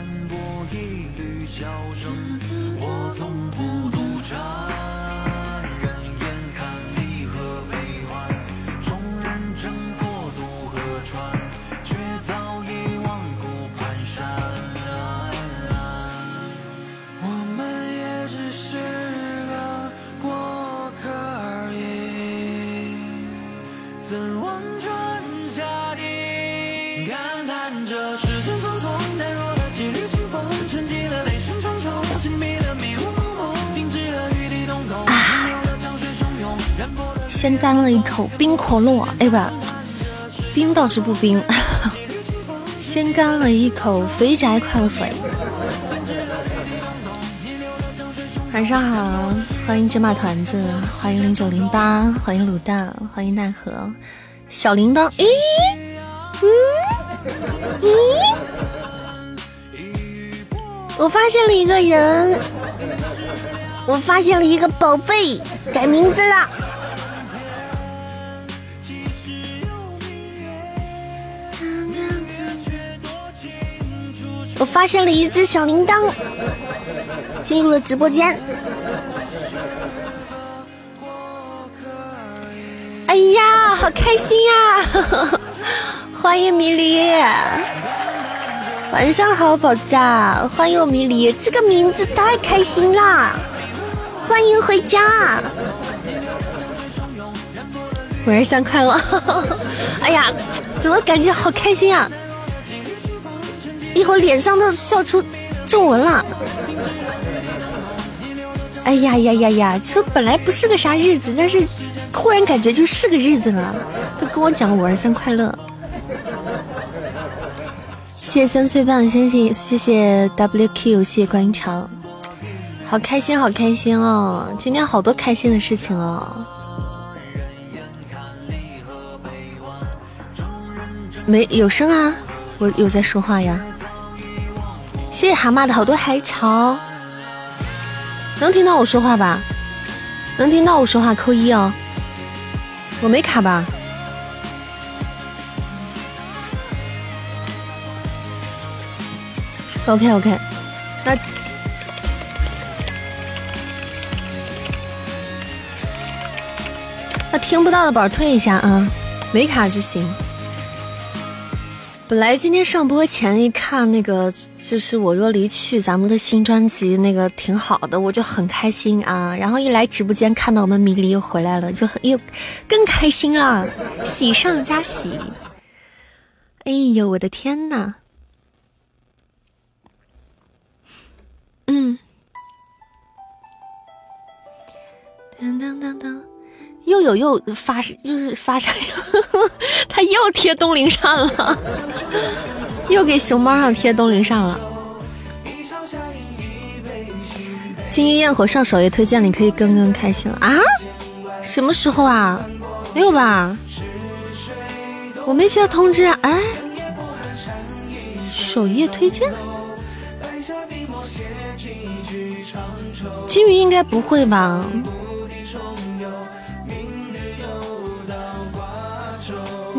斑驳一缕笑声，我从不独唱。先干了一口冰可乐，哎不，冰倒是不冰。先干了一口肥宅快乐水。晚上好，欢迎芝麻团子，欢迎零九零八，欢迎卤蛋，欢迎奈何，小铃铛。咦，嗯，咦，我发现了一个人，我发现了一个宝贝，改名字了。我发现了一只小铃铛，进入了直播间。哎呀，好开心呀！欢迎迷离，晚上好，宝藏，欢迎迷离，这个名字太开心啦！欢迎回家，晚上快乐！哎呀，怎么感觉好开心啊！一会儿脸上都笑出皱纹了。哎呀呀呀呀！说本来不是个啥日子，但是突然感觉就是个日子了。都跟我讲五二三快乐。谢谢三岁半，谢谢谢谢 WQ，谢谢观音桥，好开心好开心哦！今天好多开心的事情哦。没有声啊，我有在说话呀。谢谢蛤蟆的好多海草，能听到我说话吧？能听到我说话扣一哦，我没卡吧？OK OK，那那听不到的宝退一下啊，没卡就行。本来今天上播前一看那个就是我若离去，咱们的新专辑那个挺好的，我就很开心啊。然后一来直播间看到我们米粒又回来了，就很又更开心了，喜上加喜。哎呦我的天呐！嗯，当当当当。又有又发就是发啥？他又贴东陵上了，又给熊猫上贴东陵上了。金鱼焰火上首页推荐，你可以更更开心了啊？什么时候啊？没有吧？我没接到通知啊！哎，首页推荐？金鱼应该不会吧？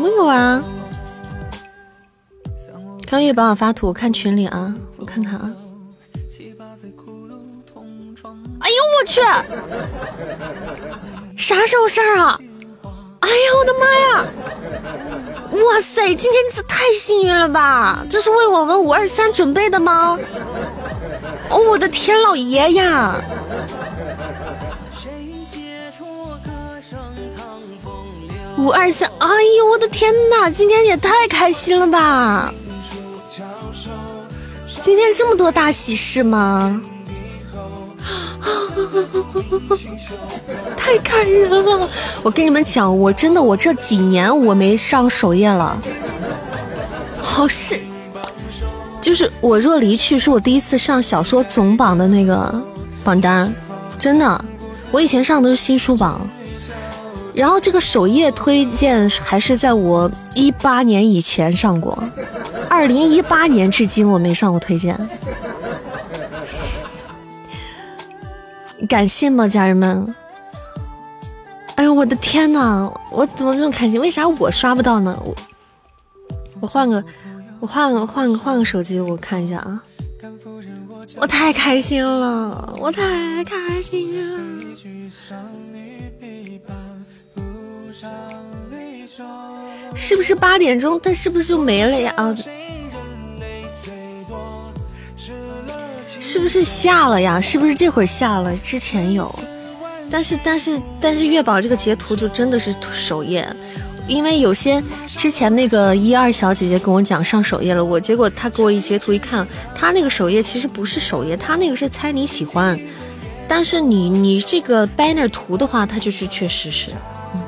没有啊，康玉帮我发图，看群里啊，我看看啊。哎呦我去，啥时候事儿啊？哎呀我的妈呀！哇塞，今天这太幸运了吧？这是为我们五二三准备的吗？哦我的天老爷呀！五二三，哎呦我的天哪！今天也太开心了吧！今天这么多大喜事吗？太感人了！我跟你们讲，我真的，我这几年我没上首页了。好是，就是我若离去，是我第一次上小说总榜的那个榜单，真的，我以前上的都是新书榜。然后这个首页推荐还是在我一八年以前上过，二零一八年至今我没上过推荐，敢信吗，家人们？哎呦我的天哪，我怎么这么开心？为啥我刷不到呢？我我换个我换个换个换个手机，我看一下啊，我太开心了，我太开心了。是不是八点钟？它是不是就没了呀？啊，是不是下了呀？是不是这会儿下了？之前有，但是但是但是月宝这个截图就真的是首页。因为有些之前那个一二小姐姐跟我讲上首页了，我结果她给我一截图一看，她那个首页其实不是首页，她那个是猜你喜欢，但是你你这个 banner 图的话，它就是确实是，嗯，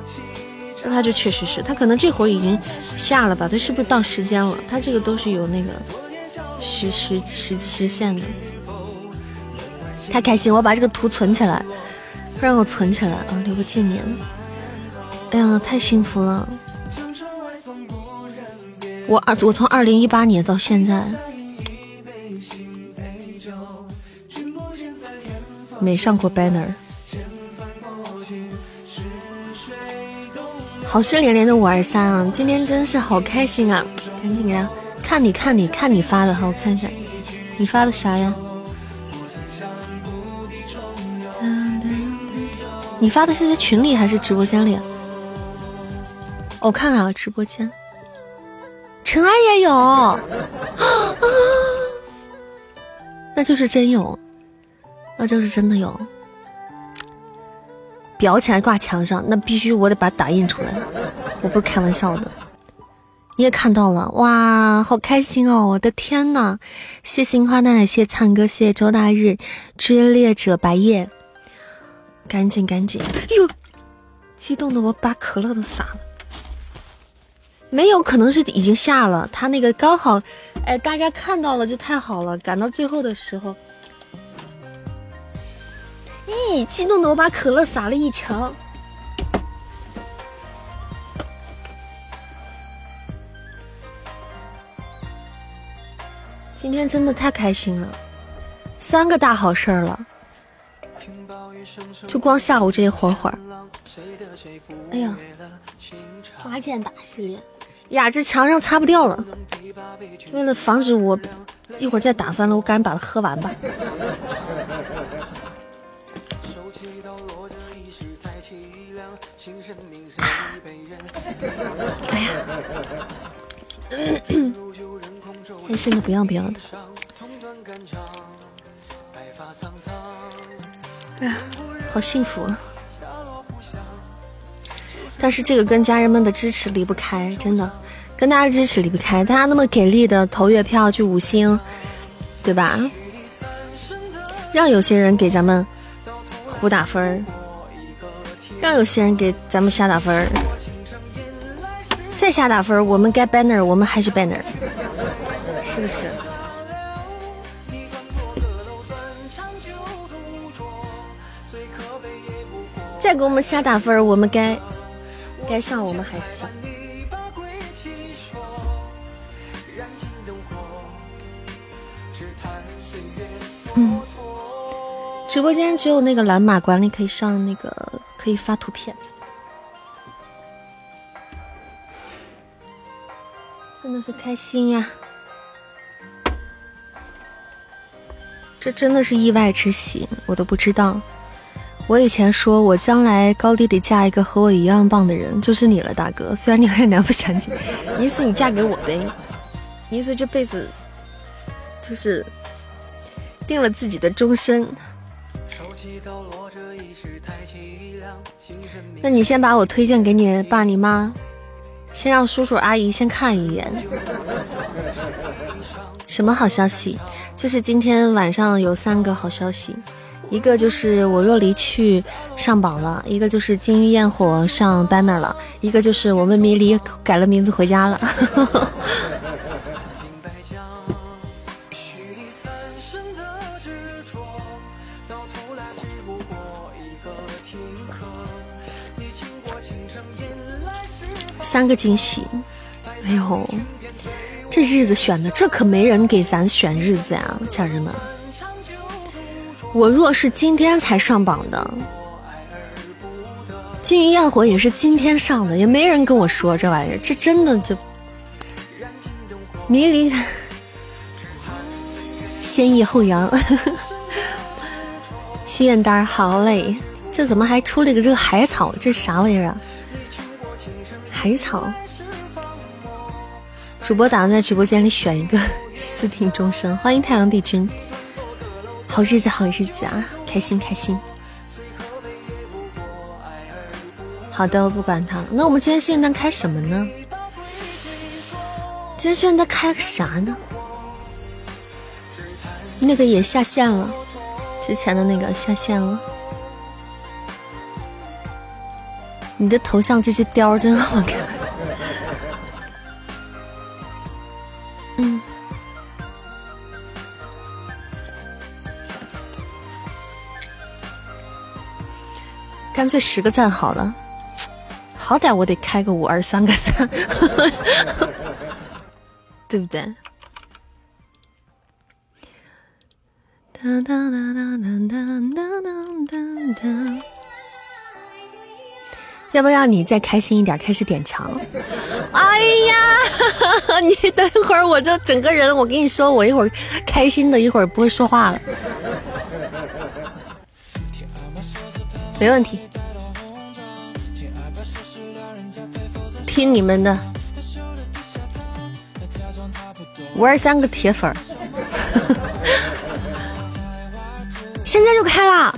那他就确实是，他可能这会儿已经下了吧，他是不是到时间了？他这个都是有那个时时时期限的。太开心，我把这个图存起来，让我存起来啊，留个纪念。哎呀，太幸福了！我二我从二零一八年到现在，没上过 banner。好事连连的五二三啊，今天真是好开心啊！赶紧给他看，你看你看你发的，好，我看一下，你发的啥呀？你发的是在群里还是直播间里？我看看啊，直播间，尘埃也有，那就是真有，那就是真的有，裱起来挂墙上，那必须我得把它打印出来，我不是开玩笑的。你也看到了，哇，好开心哦！我的天呐，谢杏花奶奶，谢灿哥，谢周大日，追猎者白夜，赶紧赶紧，哟，激动的我把可乐都洒了。没有可能是已经下了，他那个刚好，哎，大家看到了就太好了。赶到最后的时候，咦，激动的我把可乐洒了一墙。今天真的太开心了，三个大好事儿了，就光下午这一会儿会儿。哎呀，花剑打系列。呀，这墙上擦不掉了。为了防止我一会儿再打翻了，我赶紧把它喝完吧。哎呀，开心的不要不要的。哎呀，好幸福。但是这个跟家人们的支持离不开，真的，跟大家支持离不开。大家那么给力的投月票去五星，对吧？让有些人给咱们胡打分儿，让有些人给咱们瞎打分儿，再瞎打分，我们该 banner，我们还是 banner，是不是？再给我们瞎打分，我们该。该上我们还是上。嗯，直播间只有那个蓝马管理可以上，那个可以发图片，的是开心呀！这真的是意外之喜，我都不知道。我以前说，我将来高低得嫁一个和我一样棒的人，就是你了，大哥。虽然你有点难不相信，意思你嫁给我呗，意思这辈子就是定了自己的终身。那你先把我推荐给你爸你妈，先让叔叔阿姨先看一眼。什么好消息？就是今天晚上有三个好消息。一个就是我若离去上榜了，一个就是金鱼焰火上 banner 了，一个就是我们迷离改了名字回家了。三个惊喜，哎呦，这日子选的，这可没人给咱选日子呀，家人们。我若是今天才上榜的，金鱼焰火也是今天上的，也没人跟我说这玩意儿，这真的就迷离 先抑后扬。心愿单好嘞，这怎么还出了个这个海草？这啥玩意儿啊？海草。主播打算在直播间里选一个 私听终身。欢迎太阳帝君，好日子好日子啊，开心开心。好的，我不管他。那我们今天幸运单开什么呢？今天幸运单开个啥呢？那个也下线了，之前的那个下线了。你的头像这只雕真好看。嗯。干脆十个赞好了。好歹我得开个五二三个三，对不对？哒哒哒哒哒哒哒哒。要不要你再开心一点，开始点墙？哎呀，你等会儿，我就整个人，我跟你说，我一会儿开心的，一会儿不会说话了。没问题。听你们的，五二三个铁粉儿，现在就开了，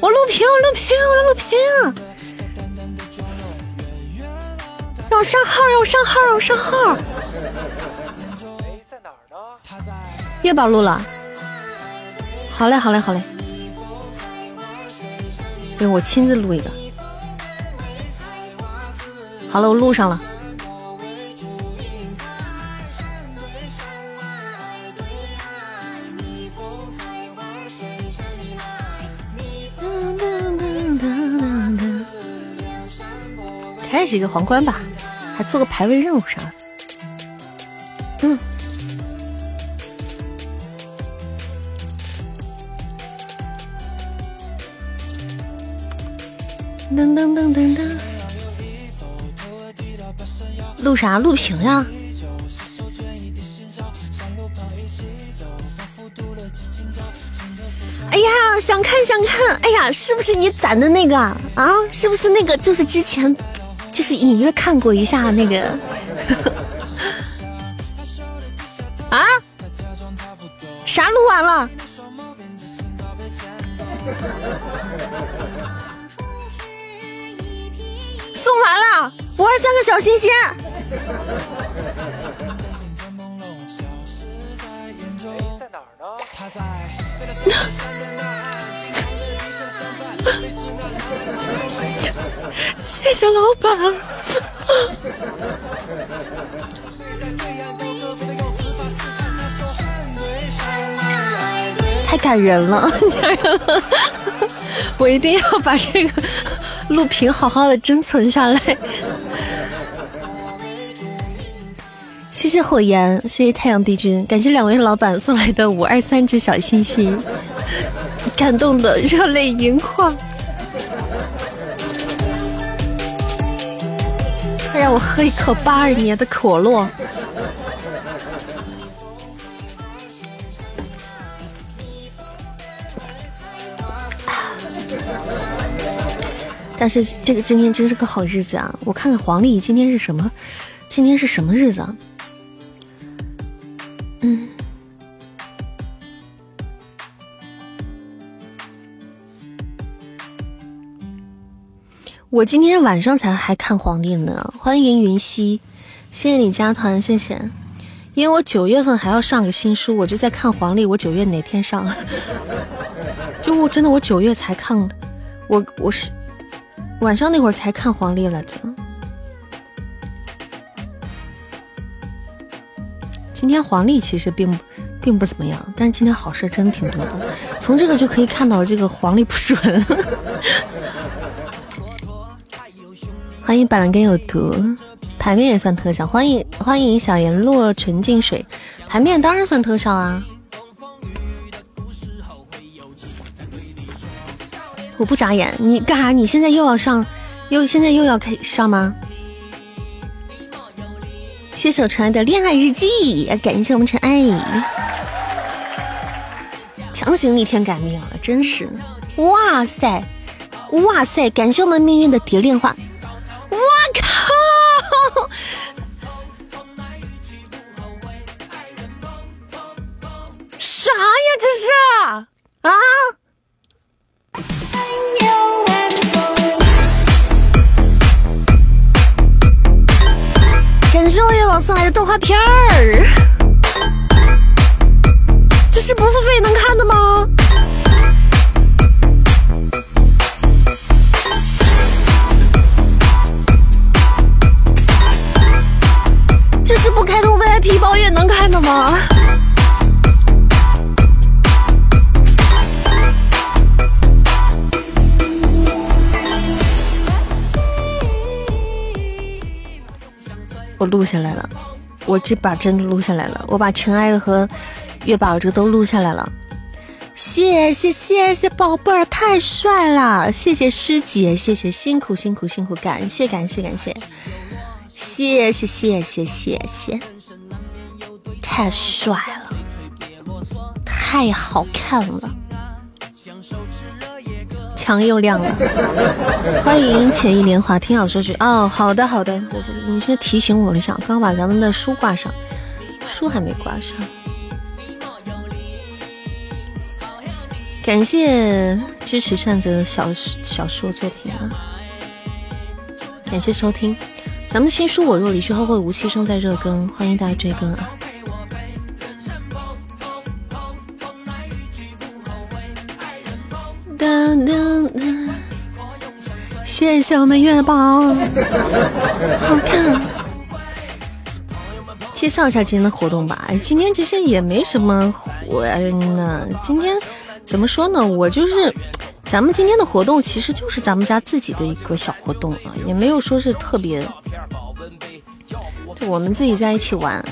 我录屏，我录屏，我录屏，让我上号，让我上号，让我上号。月宝录了，好嘞，好嘞，好嘞，对我亲自录一个。好了，我录上了。开始一个皇冠吧，还做个排位任务啥？嗯。噔噔噔噔噔。录啥？录屏呀！哎呀，想看想看！哎呀，是不是你攒的那个啊？是不是那个？就是之前就是隐约看过一下那个 啊？啥录完了？送完了，五二三个小心心。在哪儿呢？谢谢老板。太感人了，家人们，我一定要把这个录屏好好的珍存下来。谢谢火焰，谢谢太阳帝君，感谢两位老板送来的五二三只小心心，感动的热泪盈眶，让我喝一口八二年的可乐。但是这个今天真是个好日子啊！我看看黄历今天是什么？今天是什么日子？啊，我今天晚上才还看黄历呢。欢迎云溪，谢谢你加团，谢谢。因为我九月份还要上个新书，我就在看黄历，我九月哪天上？就我真的我九月才看的，我我是晚上那会儿才看黄历来着。今天黄历其实并不。并不怎么样，但是今天好事真挺多的。从这个就可以看到这个黄历不准。欢迎板蓝根有毒，牌面也算特效。欢迎欢迎小颜落纯净水，牌面当然算特效啊。我不眨眼，你干啥？你现在又要上，又现在又要开上吗？谢谢我尘埃的恋爱日记，感谢我们尘埃。强行逆天改命了，真是的！哇塞，哇塞，感谢我们命运的蝶恋花！我靠！啥呀这是啊？感谢我月宝送来的动画片儿，这是不付费能看的吗？这是不开通 VIP 包也能看的吗？我录下来了，我这把真的录下来了，我把尘埃和月宝这个都录下来了。谢谢谢谢宝贝儿，太帅了！谢谢师姐，谢谢辛苦辛苦辛苦，感谢感谢感，谢谢谢谢谢谢谢，太帅了，太好看了。墙又亮了，欢迎浅意年华，听好说句哦，好的好的，你是提醒我了一下，刚把咱们的书挂上，书还没挂上。感谢支持扇子的小小说作品啊，感谢收听，咱们新书《我若离去后会无期》正在热更，欢迎大家追更啊。噔噔噔，谢谢我们月宝，好看。介绍一下今天的活动吧。哎，今天其实也没什么活呢。今天怎么说呢？我就是，咱们今天的活动其实就是咱们家自己的一个小活动啊，也没有说是特别，就我们自己在一起玩。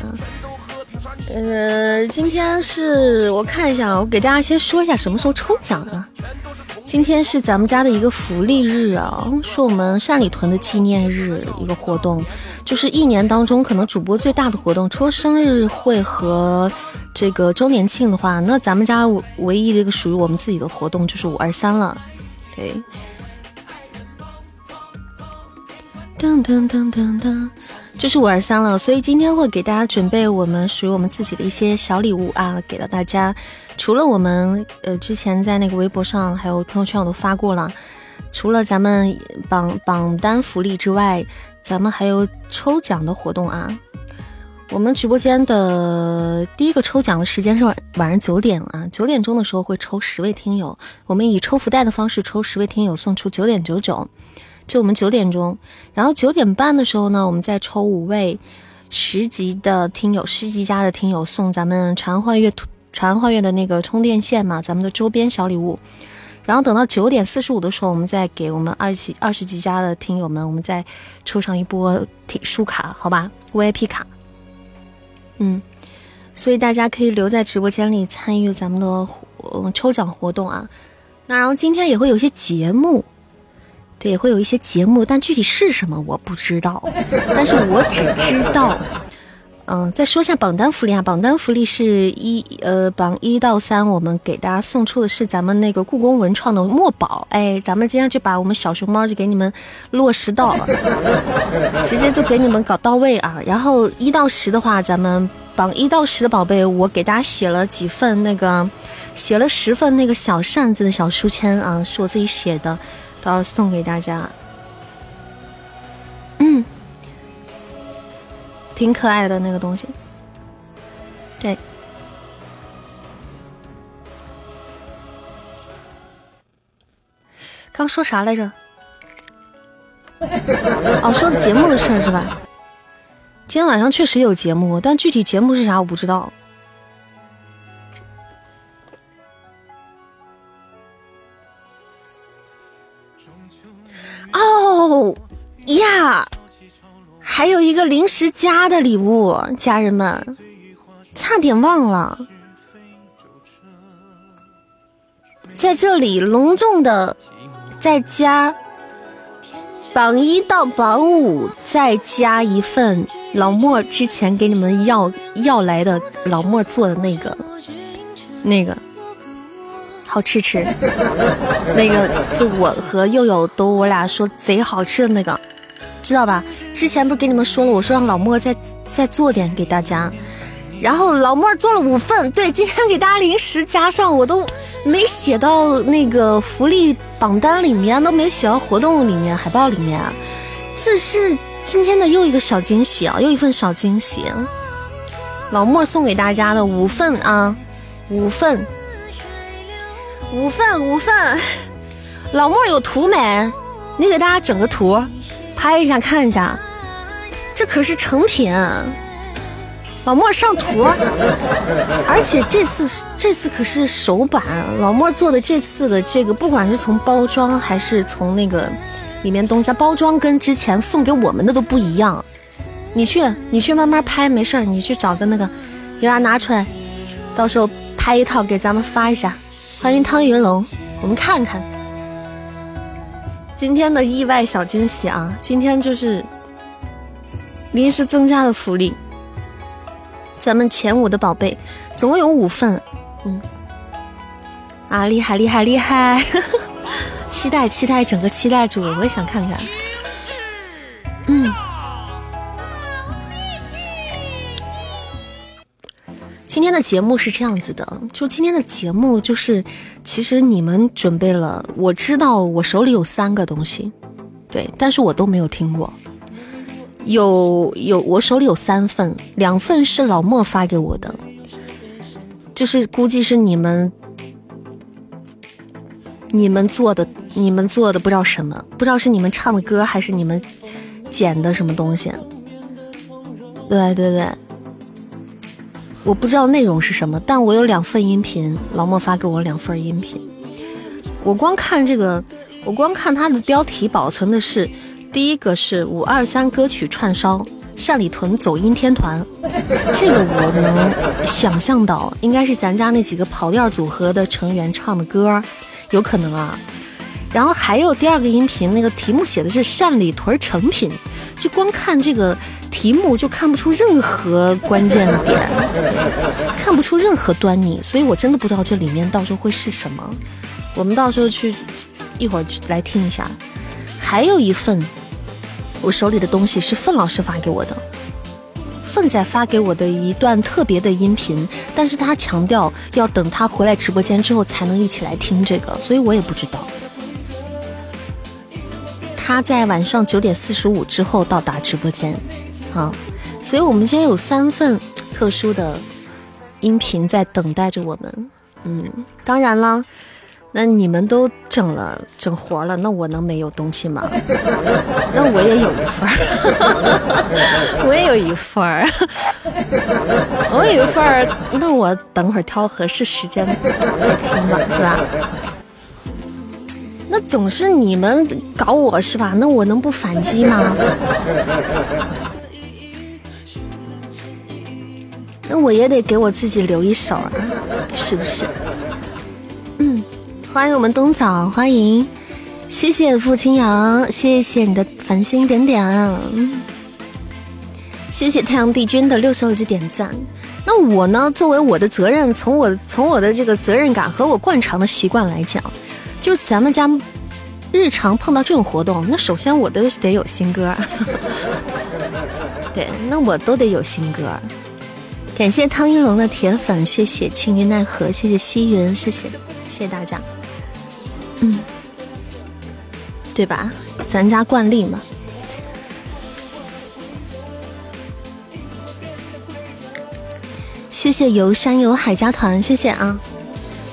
呃，今天是我看一下，我给大家先说一下什么时候抽奖啊？今天是咱们家的一个福利日啊，是我们善里屯的纪念日一个活动，就是一年当中可能主播最大的活动，除了生日会和这个周年庆的话，那咱们家唯一的一个属于我们自己的活动就是五二三了，对。噔噔噔噔噔。就是五二三了，所以今天会给大家准备我们属于我们自己的一些小礼物啊，给到大家。除了我们呃之前在那个微博上还有朋友圈我都发过了，除了咱们榜榜单福利之外，咱们还有抽奖的活动啊。我们直播间的第一个抽奖的时间是晚晚上九点啊，九点钟的时候会抽十位听友，我们以抽福袋的方式抽十位听友，送出九点九九。就我们九点钟，然后九点半的时候呢，我们再抽五位十级的听友，十级加的听友送咱们长安幻乐长安幻乐的那个充电线嘛，咱们的周边小礼物。然后等到九点四十五的时候，我们再给我们二级二十级加的听友们，我们再抽上一波书卡，好吧？VIP 卡。嗯，所以大家可以留在直播间里参与咱们的抽奖活动啊。那然后今天也会有一些节目。对，也会有一些节目，但具体是什么我不知道。但是我只知道，嗯，再说一下榜单福利啊。榜单福利是一呃榜一到三，我们给大家送出的是咱们那个故宫文创的墨宝。哎，咱们今天就把我们小熊猫就给你们落实到了，直接就给你们搞到位啊。然后一到十的话，咱们榜一到十的宝贝，我给大家写了几份那个，写了十份那个小扇子的小书签啊，是我自己写的。到时候送给大家，嗯，挺可爱的那个东西。对，刚说啥来着？哦，说的节目的事儿是吧？今天晚上确实有节目，但具体节目是啥我不知道。哦呀，还有一个临时加的礼物，家人们，差点忘了，在这里隆重的再加榜一到榜五，再加一份老莫之前给你们要要来的老莫做的那个那个好吃吃。那个就我和佑佑都我俩说贼好吃的那个，知道吧？之前不是给你们说了，我说让老莫再再做点给大家，然后老莫做了五份。对，今天给大家临时加上，我都没写到那个福利榜单里面，都没写到活动里面海报里面。这是今天的又一个小惊喜啊，又一份小惊喜。老莫送给大家的五份啊，五份，五份，五份。老莫有图没？你给大家整个图，拍一下看一下。这可是成品，老莫上图，而且这次这次可是首版，老莫做的这次的这个，不管是从包装还是从那个里面东西，包装跟之前送给我们的都不一样。你去你去慢慢拍，没事儿，你去找个那个，给它拿出来，到时候拍一套给咱们发一下。欢迎汤云龙，我们看看今天的意外小惊喜啊！今天就是。临时增加的福利，咱们前五的宝贝总共有五份，嗯，啊，厉害厉害厉害，期待期待整个期待住，我也想看看，嗯，今天的节目是这样子的，就今天的节目就是，其实你们准备了，我知道我手里有三个东西，对，但是我都没有听过。有有，我手里有三份，两份是老莫发给我的，就是估计是你们你们做的，你们做的不知道什么，不知道是你们唱的歌还是你们剪的什么东西。对对对，我不知道内容是什么，但我有两份音频，老莫发给我两份音频。我光看这个，我光看它的标题保存的是。第一个是五二三歌曲串烧，单里屯走音天团，这个我能想象到，应该是咱家那几个跑调组合的成员唱的歌，有可能啊。然后还有第二个音频，那个题目写的是单里屯成品，就光看这个题目就看不出任何关键点，看不出任何端倪，所以我真的不知道这里面到时候会是什么。我们到时候去一会儿来听一下，还有一份。我手里的东西是范老师发给我的，范仔发给我的一段特别的音频，但是他强调要等他回来直播间之后才能一起来听这个，所以我也不知道。他在晚上九点四十五之后到达直播间，啊，所以我们今天有三份特殊的音频在等待着我们，嗯，当然了。那你们都整了整活了，那我能没有东西吗？那我也有一份儿，我也有一份儿，我有一份儿。那我等会儿挑合适时间再听吧，对吧？那总是你们搞我是吧？那我能不反击吗？那我也得给我自己留一手啊，是不是？嗯欢迎我们冬枣，欢迎，谢谢付清扬，谢谢你的繁星点点，谢谢太阳帝君的六十二支点赞。那我呢？作为我的责任，从我从我的这个责任感和我惯常的习惯来讲，就咱们家日常碰到这种活动，那首先我都得有新歌，对，那我都得有新歌。感谢汤一龙的铁粉，谢谢青云奈何，谢谢西云，谢谢，谢谢大家。嗯，对吧？咱家惯例嘛。谢谢游山游海家团，谢谢啊！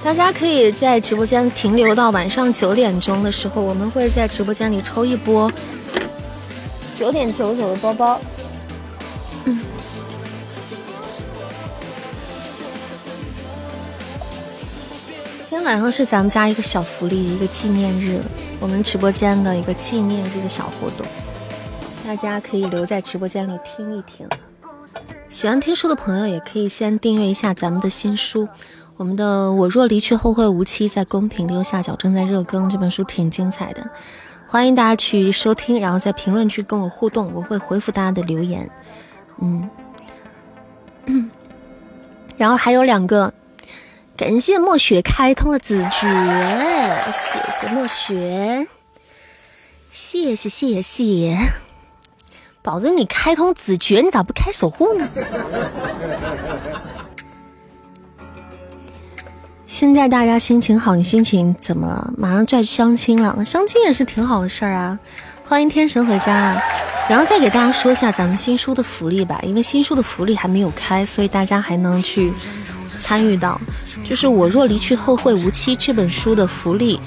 大家可以在直播间停留到晚上九点钟的时候，我们会在直播间里抽一波九点九九的包包。嗯。今天晚上是咱们家一个小福利，一个纪念日，我们直播间的一个纪念日的小活动，大家可以留在直播间里听一听。喜欢听书的朋友也可以先订阅一下咱们的新书，我们的《我若离去后会无期》在公屏的右下角正在热更，这本书挺精彩的，欢迎大家去收听，然后在评论区跟我互动，我会回复大家的留言。嗯，然后还有两个。感谢墨雪开通了子爵，谢谢墨雪，谢谢谢谢，宝子你开通子爵，你咋不开守护呢？现在大家心情好，你心情怎么了？马上就要相亲了，相亲也是挺好的事儿啊！欢迎天神回家啊，然后再给大家说一下咱们新书的福利吧，因为新书的福利还没有开，所以大家还能去参与到。就是我若离去后会无期这本书的福利，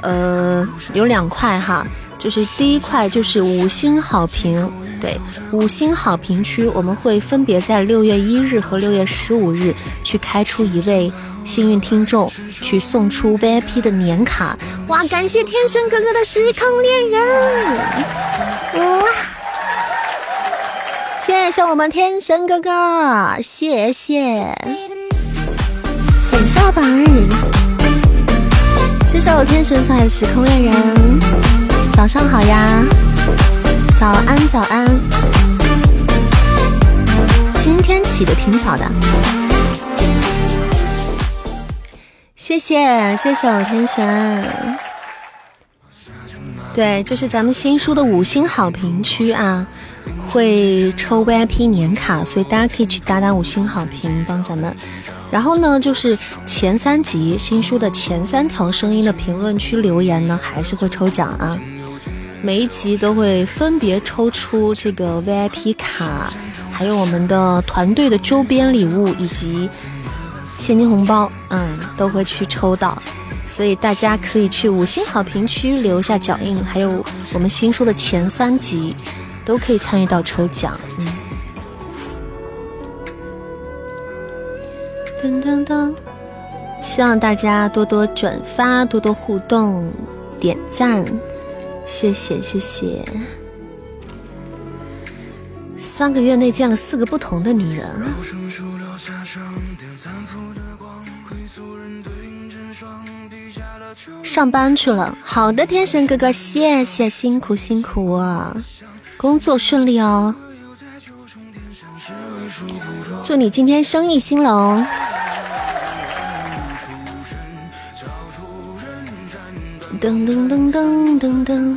呃，有两块哈，就是第一块就是五星好评，对，五星好评区我们会分别在六月一日和六月十五日去开出一位幸运听众，去送出 VIP 的年卡。哇，感谢天生哥哥的时空恋人，哇，谢谢我们天神哥哥，谢谢。下榜儿，谢谢我天神送来的时空恋人，早上好呀，早安早安，今天起的挺早的，谢谢谢谢我天神，对，就是咱们新书的五星好评区啊，会抽 VIP 年卡，所以大家可以去打打五星好评，帮咱们。然后呢，就是前三集新书的前三条声音的评论区留言呢，还是会抽奖啊。每一集都会分别抽出这个 VIP 卡，还有我们的团队的周边礼物以及现金红包，嗯，都会去抽到。所以大家可以去五星好评区留下脚印，还有我们新书的前三集都可以参与到抽奖，嗯。噔噔噔！希望大家多多转发，多多互动，点赞，谢谢谢谢。三个月内见了四个不同的女人。上班去了，好的，天神哥哥，谢谢，辛苦辛苦啊，工作顺利哦。祝你今天生意兴隆。噔噔噔噔噔噔！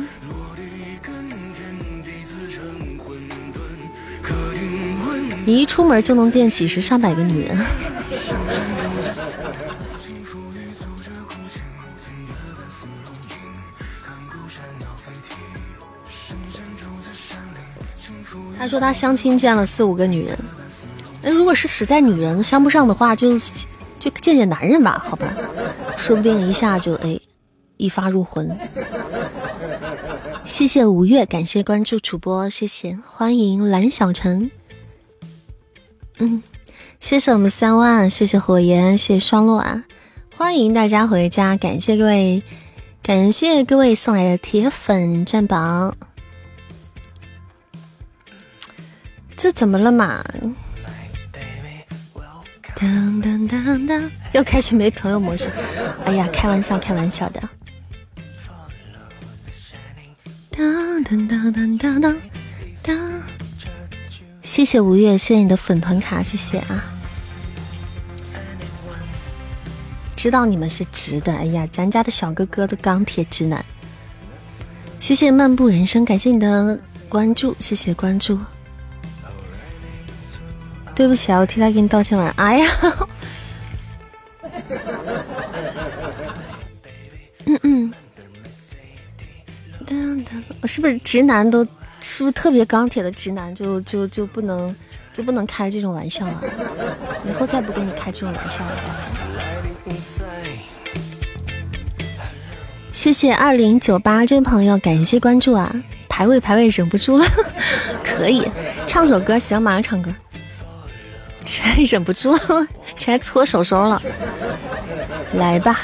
你一出门就能见几十上百个女人。他说他相亲见了四五个女人，那如果是实在女人相不上的话，就就见见男人吧，好吧，说不定一下就哎。一发入魂，谢谢五月，感谢关注主播，谢谢欢迎蓝小晨，嗯，谢谢我们三万，谢谢火焰，谢谢双落啊，欢迎大家回家，感谢各位，感谢各位送来的铁粉占榜，这怎么了嘛？当当当当，又开始没朋友模式，哎呀，开玩笑，开玩笑的。当当当当当当当！谢谢吴越，谢谢你的粉团卡，谢谢啊！知道你们是直的，哎呀，咱家的小哥哥的钢铁直男。谢谢漫步人生，感谢你的关注，谢谢关注。对不起啊，我替他给你道歉了。哎呀，嗯嗯。我是不是直男都是不是特别钢铁的直男就就就不能就不能开这种玩笑啊？以后再不跟你开这种玩笑了。谢谢二零九八这位朋友，感谢关注啊！排位排位忍不住了，可以唱首歌，行，马上唱歌。这 忍不住了，全搓手手了，来吧。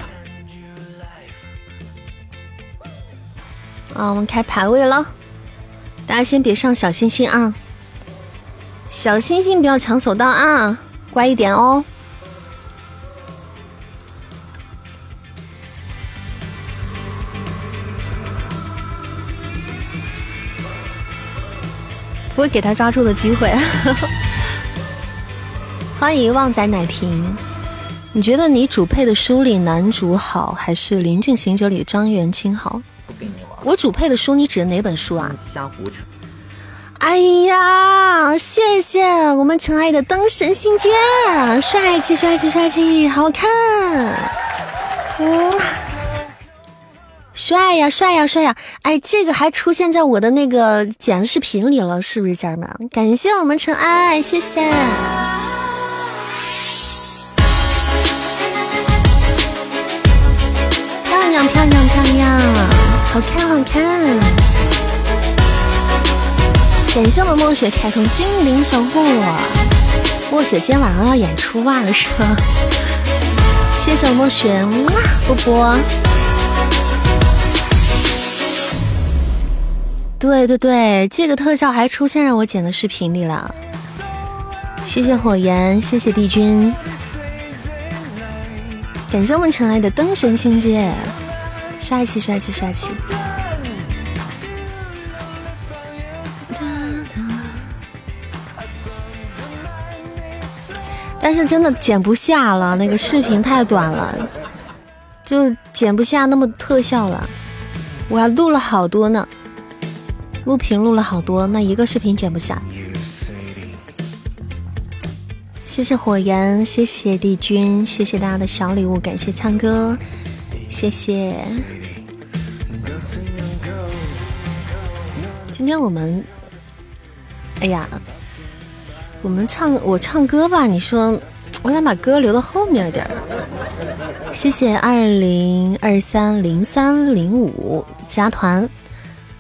啊，我们开排位了，大家先别上小星星啊，小星星不要抢手到啊，乖一点哦。不会给他抓住的机会。欢迎旺仔奶瓶，你觉得你主配的书里男主好，还是《临近行者》里的张元清好？我主配的书，你指的哪本书啊？瞎胡扯！哎呀，谢谢我们尘埃的灯神星界，帅气帅气帅气，好看！嗯，帅呀帅呀帅呀！哎，这个还出现在我的那个剪视频里了，是不是家人们？感谢我们尘埃，谢谢。好看好看！感谢我们墨雪开通精灵守护，墨雪今天晚上要演出啊，是吧？谢谢我墨雪，哇，波波。对对对，这个特效还出现在我剪的视频里了。谢谢火焰，谢谢帝君，感谢我们尘埃的灯神星界。帅气，帅气，帅气！但是真的剪不下了，那个视频太短了，就剪不下那么特效了。我还录了好多呢，录屏录了好多，那一个视频剪不下。谢谢火焰，谢谢帝君，谢谢大家的小礼物，感谢灿哥。谢谢。今天我们，哎呀，我们唱我唱歌吧。你说，我想把歌留到后面点谢谢二零二三零三零五加团，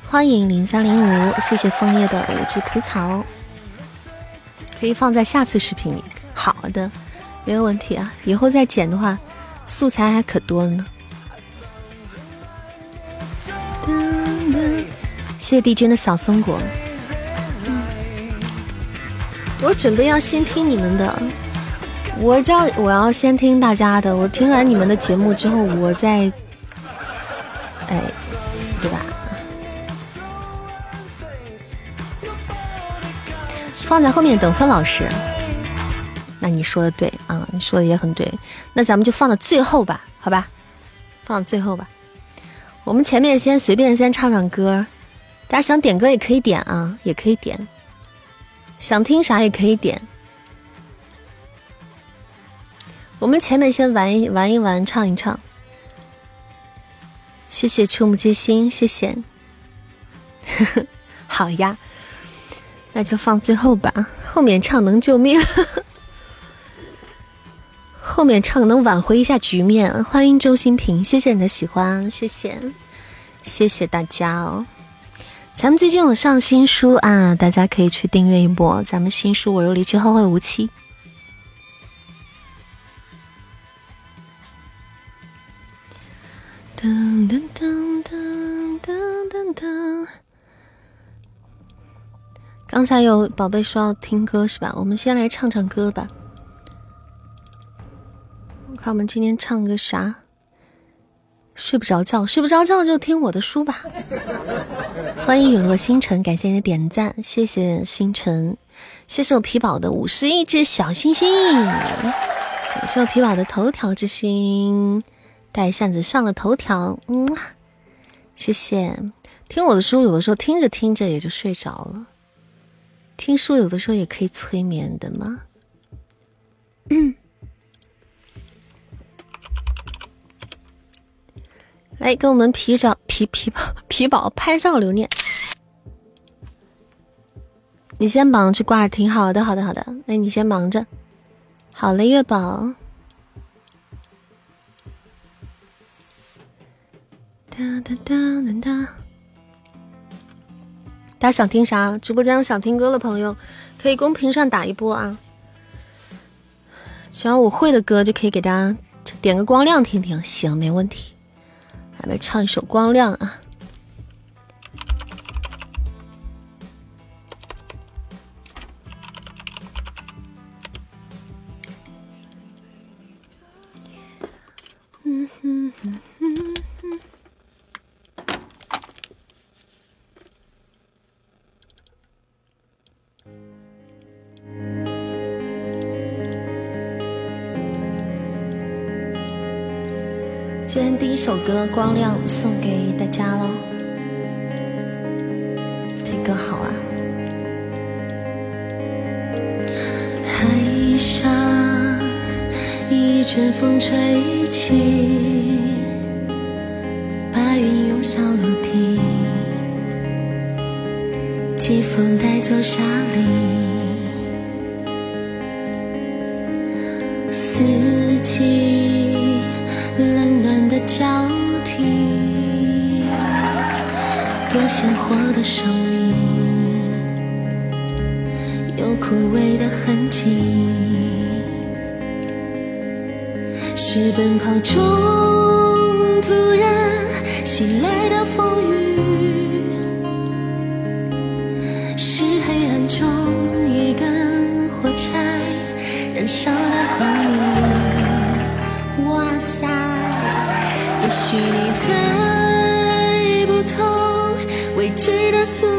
欢迎零三零五。谢谢枫叶的五枝蒲草，可以放在下次视频里。好的，没有问题啊。以后再剪的话，素材还可多了呢。谢帝君的小松果，我准备要先听你们的，我叫我要先听大家的，我听完你们的节目之后，我再，哎，对吧？放在后面等分老师。那你说的对啊，你说的也很对，那咱们就放到最后吧，好吧？放到最后吧，我们前面先随便先唱唱歌。大家想点歌也可以点啊，也可以点。想听啥也可以点。我们前面先玩一玩一玩，唱一唱。谢谢触目皆心，谢谢。好呀，那就放最后吧。后面唱能救命，后面唱能挽回一下局面。欢迎周新平，谢谢你的喜欢，谢谢，谢谢大家哦。咱们最近有上新书啊，大家可以去订阅一波。咱们新书《我若离去后会无期》。噔噔噔噔噔噔噔。刚才有宝贝说要听歌是吧？我们先来唱唱歌吧。我看我们今天唱个啥？睡不着觉，睡不着觉就听我的书吧。欢迎陨落星辰，感谢你的点赞，谢谢星辰，谢谢我皮宝的五十亿只小星星，感谢我皮宝的头条之星，带扇子上了头条，嗯，谢谢。听我的书，有的时候听着听着也就睡着了，听书有的时候也可以催眠的吗？嗯。来跟我们皮找皮皮宝 皮宝拍照留念，你先忙去挂挺，好的好的好的，那你先忙着。好嘞，月宝。哒哒哒哒哒。大家想听啥？直播间有想听歌的朋友，可以公屏上打一波啊。只要我会的歌，就可以给大家点个光亮听听。行，没问题。来唱一首《光亮》啊！一首歌《光亮》送给大家喽，这歌好啊。海上一阵风吹起，白云涌向陆地，季风带走沙粒，鲜活的生命。有枯萎的痕迹，是奔跑中突然袭来的风雨，是黑暗中一根火柴燃烧的光明。哇塞，也许你曾未知的宿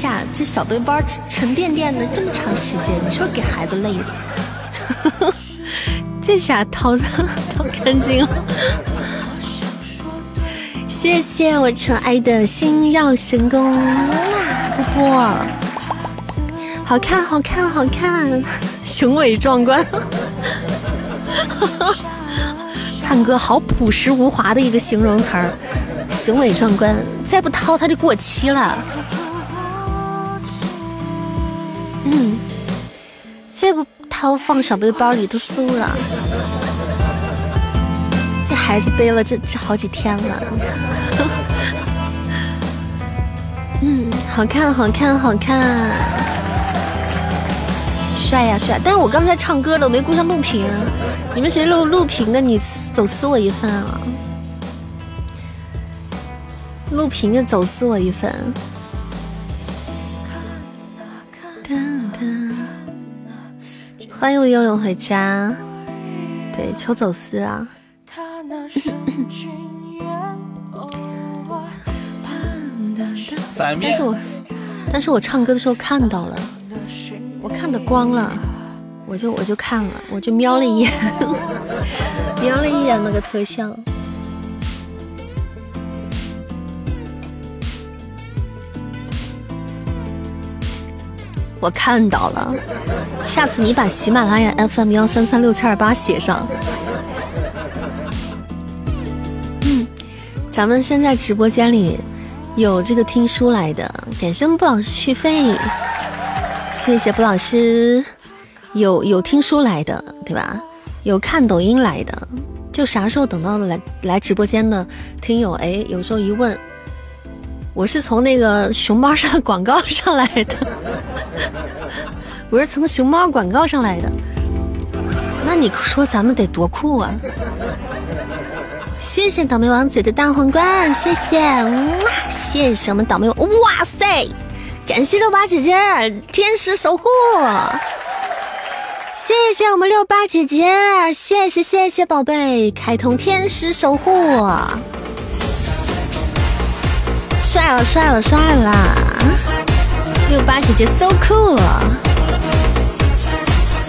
下这小背包沉甸甸的这么长时间，你说给孩子累的？这下掏 掏干净了。谢谢我尘埃的星耀神功，波波，好看好看好看，雄伟壮观。灿哥好朴实无华的一个形容词儿，雄伟壮观，再不掏它就过期了。不掏放小背包里都馊了。这孩子背了这这好几天了。嗯，好看好看好看，帅呀帅！但是我刚才唱歌了，我没顾上录屏。你们谁录录屏的？你走私我一份啊！录屏就走私我一份。欢迎我悠悠回家，对，求走私啊！但是我，但是我唱歌的时候看到了，我看的光了，我就我就看了，我就瞄了一眼，瞄了一眼那个特效。我看到了，下次你把喜马拉雅 FM 幺三三六七二八写上。嗯，咱们现在直播间里有这个听书来的，感谢布老师续费，谢谢布老师。有有听书来的，对吧？有看抖音来的，就啥时候等到来来直播间的听友，哎，有时候一问。我是从那个熊猫上 广告上来的，我是从熊猫广告上来的。那你说咱们得多酷啊！谢谢倒霉王子的大皇冠，谢谢哇，谢谢我们倒霉王，哇塞！感谢六八姐姐天使守护，谢谢我们六八姐姐，谢谢谢谢宝贝开通天使守护。帅了，帅了，帅了！六八姐姐 so cool，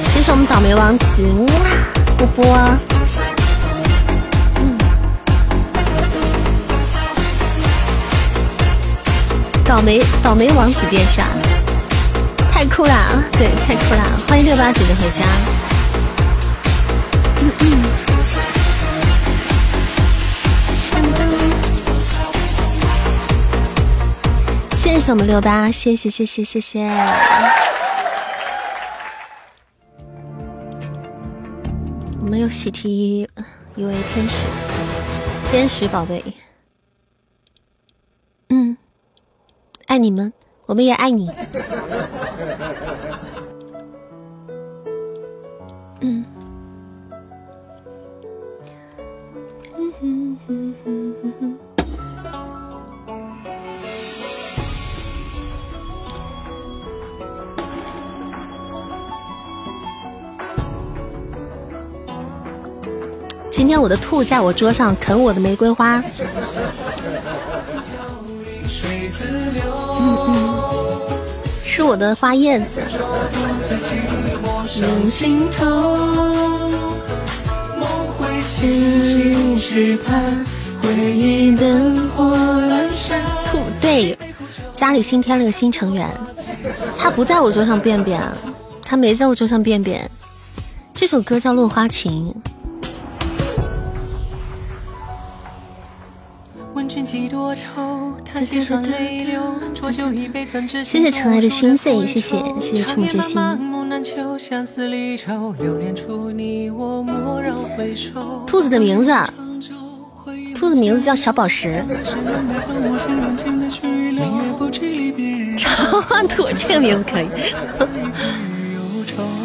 谢谢我们倒霉王子哇，波波，嗯，倒霉倒霉王子殿下，太酷啦！对，太酷啦！欢迎六八姐姐回家。嗯嗯。谢谢我们六八，谢谢谢谢谢谢。我们又喜提一位天使，天使宝贝，嗯，爱你们，我们也爱你。今天我的兔在我桌上啃我的玫瑰花，嗯嗯，吃我的花叶子。兔对，家里新添了个新成员，他不在我桌上便便，他没在我桌上便便。这首歌叫《落花情》。谢谢尘埃的心碎，谢谢谢谢触目惊心。兔子的名字，兔子名字叫小宝石。长花兔这个名字可以。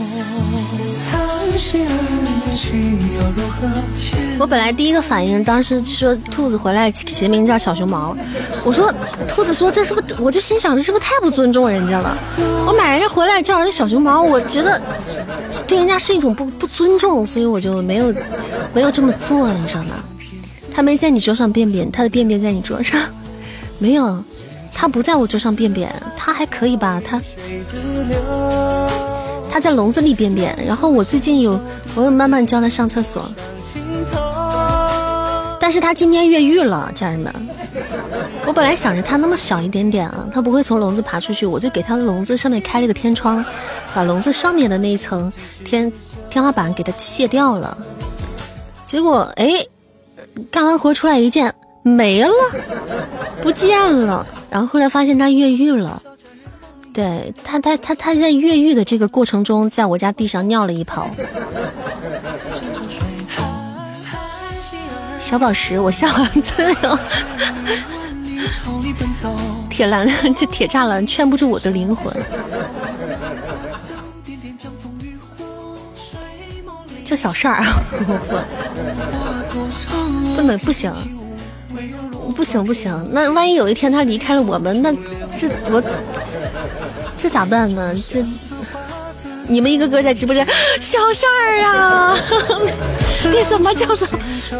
我本来第一个反应，当时说兔子回来起名叫小熊猫，我说兔子说这是不是？我就心想这是不是太不尊重人家了？我买人家回来叫人家小熊猫，我觉得对人家是一种不不尊重，所以我就没有没有这么做，你知道吗？他没在你桌上便便，他的便便在你桌上，没有他不在我桌上便便，他还可以吧？他它在笼子里便便，然后我最近有我有慢慢教它上厕所，但是它今天越狱了，家人们。我本来想着它那么小一点点啊，它不会从笼子爬出去，我就给它笼子上面开了个天窗，把笼子上面的那一层天天花板给它卸掉了。结果哎，干完活出来一见没了，不见了。然后后来发现它越狱了，对他，他他他在越狱的这个过程中，在我家地上尿了一泡。小宝石，我下完字了。铁栏，这铁栅栏圈不住我的灵魂。就小事儿啊，不能不行，不行不行。那万一有一天他离开了我们，那这我这咋办呢？这你们一个个在直播间，小事儿啊！你怎么叫做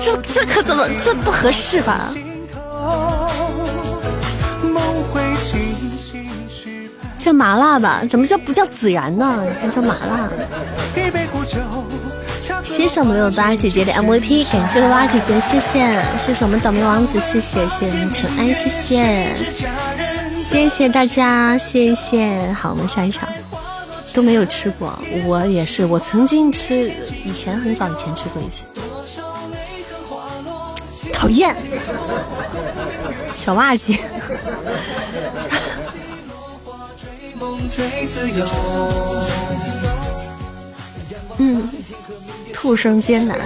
这这可怎么这不合适吧？叫麻辣吧？怎么叫不叫孜然呢？还叫麻辣？谢谢我们六八姐姐的 MVP，感谢六八姐姐，谢谢，谢谢我们倒霉王子，谢谢，谢谢尘埃，谢谢，谢谢大家，谢谢。好，我们下一场都没有吃过，我也是，我曾经吃，以前很早以前吃过一次，讨厌，小袜子。嗯，兔生艰难，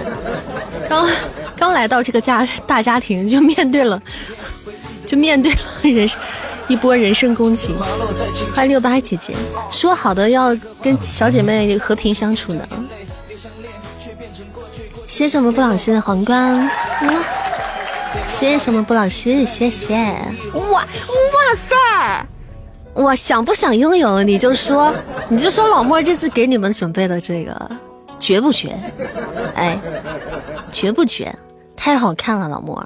刚刚来到这个家大家庭，就面对了，就面对了人生一波人身攻击。欢迎六八姐姐，说好的要跟小姐妹和平相处呢。谢谢我们布朗西的皇冠，谢谢我们布朗西，谢谢。哇哇塞！我想不想拥有你就说，你就说老莫这次给你们准备的这个绝不绝？哎，绝不绝？太好看了，老莫，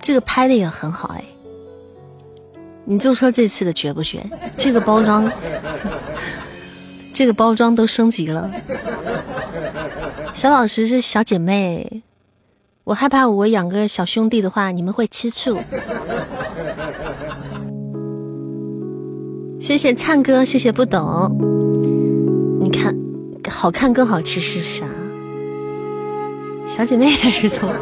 这个拍的也很好哎。你就说这次的绝不绝？这个包装，这个包装都升级了。小老师是小姐妹，我害怕我养个小兄弟的话，你们会吃醋。谢谢灿哥，谢谢不懂。你看，好看更好吃，是不是啊？小姐妹也是错。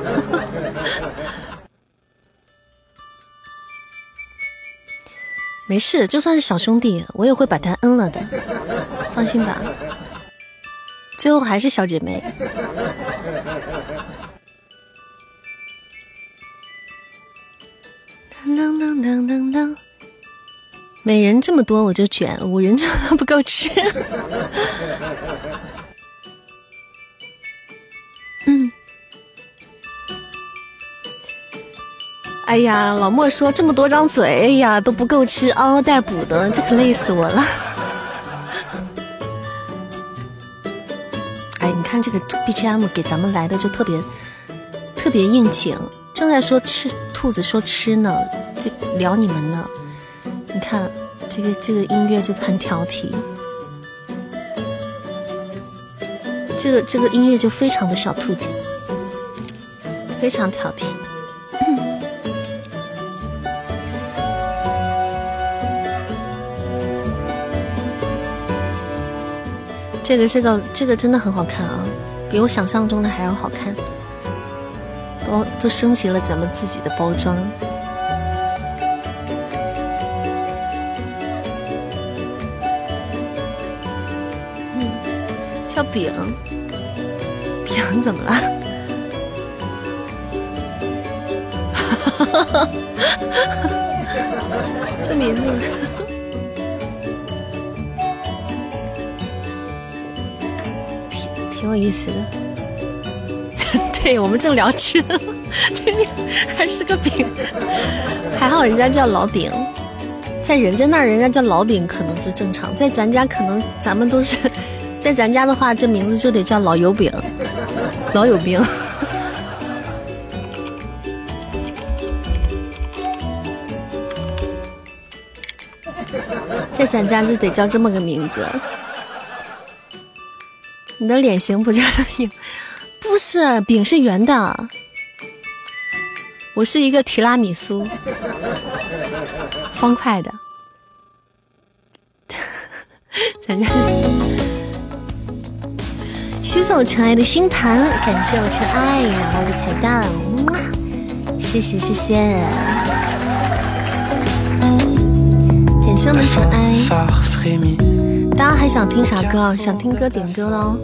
没事，就算是小兄弟，我也会把他摁了的，放心吧。最后还是小姐妹。当当当当当当。每人这么多我就卷，五人这不够吃。嗯。哎呀，老莫说这么多张嘴，哎呀都不够吃，嗷嗷待哺的，这可累死我了。哎，你看这个 BGM 给咱们来的就特别特别应景，正在说吃，兔子说吃呢，这聊你们呢。你看，这个这个音乐就很调皮，这个这个音乐就非常的小兔子，非常调皮。这个这个这个真的很好看啊，比我想象中的还要好看，都都升级了咱们自己的包装。嗯，叫饼，饼怎么了？哈哈哈哈哈这名字有意思的。对我们正聊吃，对面还是个饼，还好人家叫老饼，在人家那儿人家叫老饼可能就正常，在咱家可能咱们都是，在咱家的话这名字就得叫老油饼，老有病。在咱家就得叫这么个名字。你的脸型不就是饼？不是，饼是圆的。我是一个提拉米苏，方块的。咱家。谢谢我尘埃的星盘，感谢我尘埃，然后的彩蛋，谢谢谢谢，感谢我们尘埃。大家还想听啥歌？想听歌点歌喽。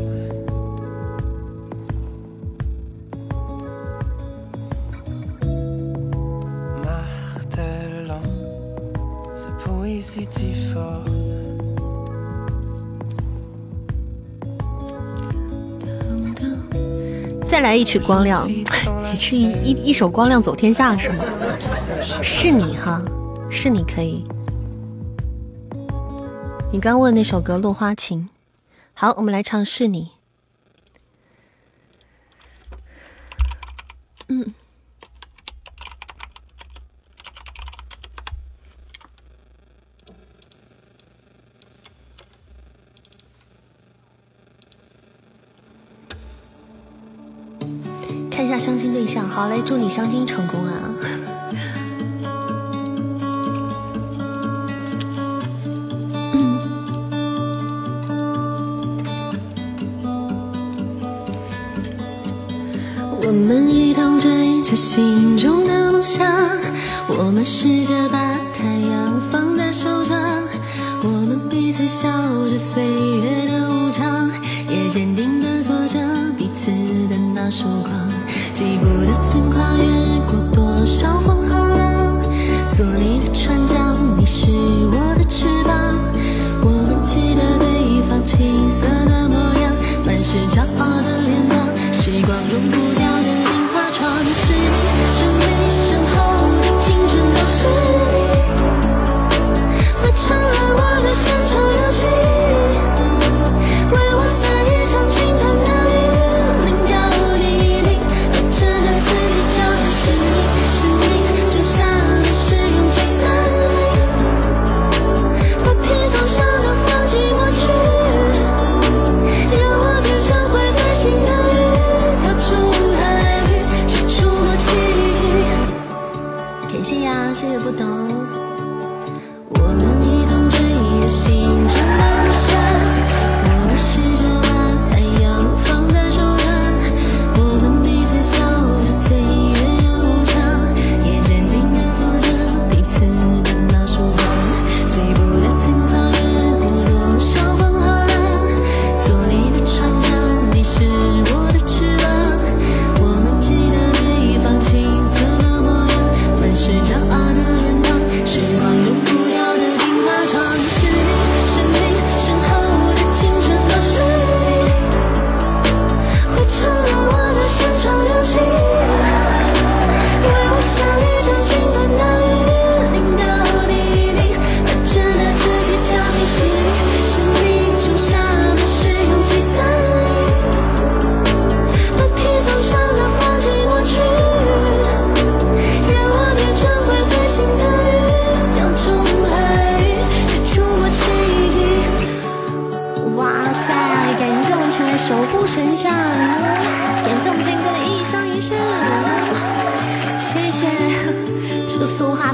再来一曲光亮，你是一一一首光亮走天下是吗？是你哈，是你可以。你刚问那首歌《落花情》，好，我们来唱是你。嗯。看一下相亲对象，好嘞，祝你相亲成功啊！我们一同追着心中的梦想，我们试着把太阳放在手掌，我们彼此笑着岁月的无常，也坚定的做着彼此的那束光。记不得曾跨越过多少风和浪，做你的船桨，你是我的翅膀。我们记得对方青涩的模样，满是骄傲的脸庞，时光容不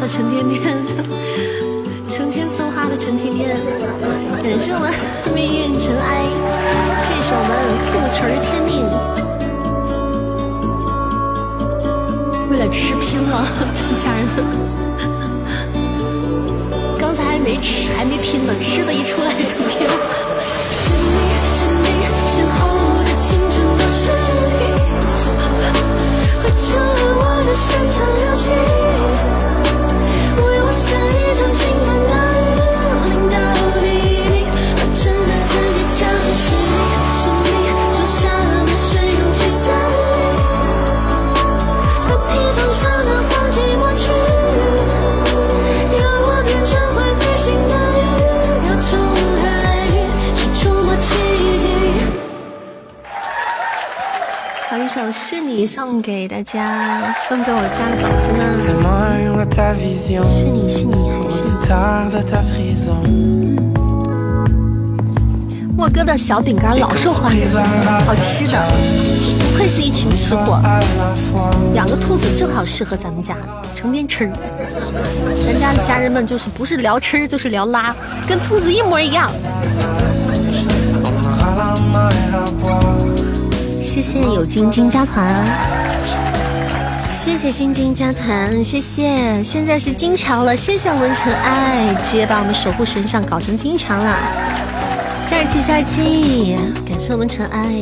陈甜甜，成天送花的陈甜甜，感谢我们命运尘埃，谢谢我们素裙天命，为了吃拼了，这家人们，刚才还没吃，还没拼呢，吃的一出来就拼。是你是你身后的青春都是你，汇成了我的深长流星。首是你送给大家，送给我家的宝子们。是你是你还是你？莫哥的小饼干老受欢迎，好吃的，不愧是一群吃货。养个兔子正好适合咱们家，成天吃。咱家的家人们就是不是聊吃就是聊拉，跟兔子一模一样。谢谢有晶晶加团，谢谢晶晶加团，谢谢。现在是金桥了，谢谢我们尘埃，直接把我们守护神像搞成金桥了。帅气帅气，感谢我们尘埃。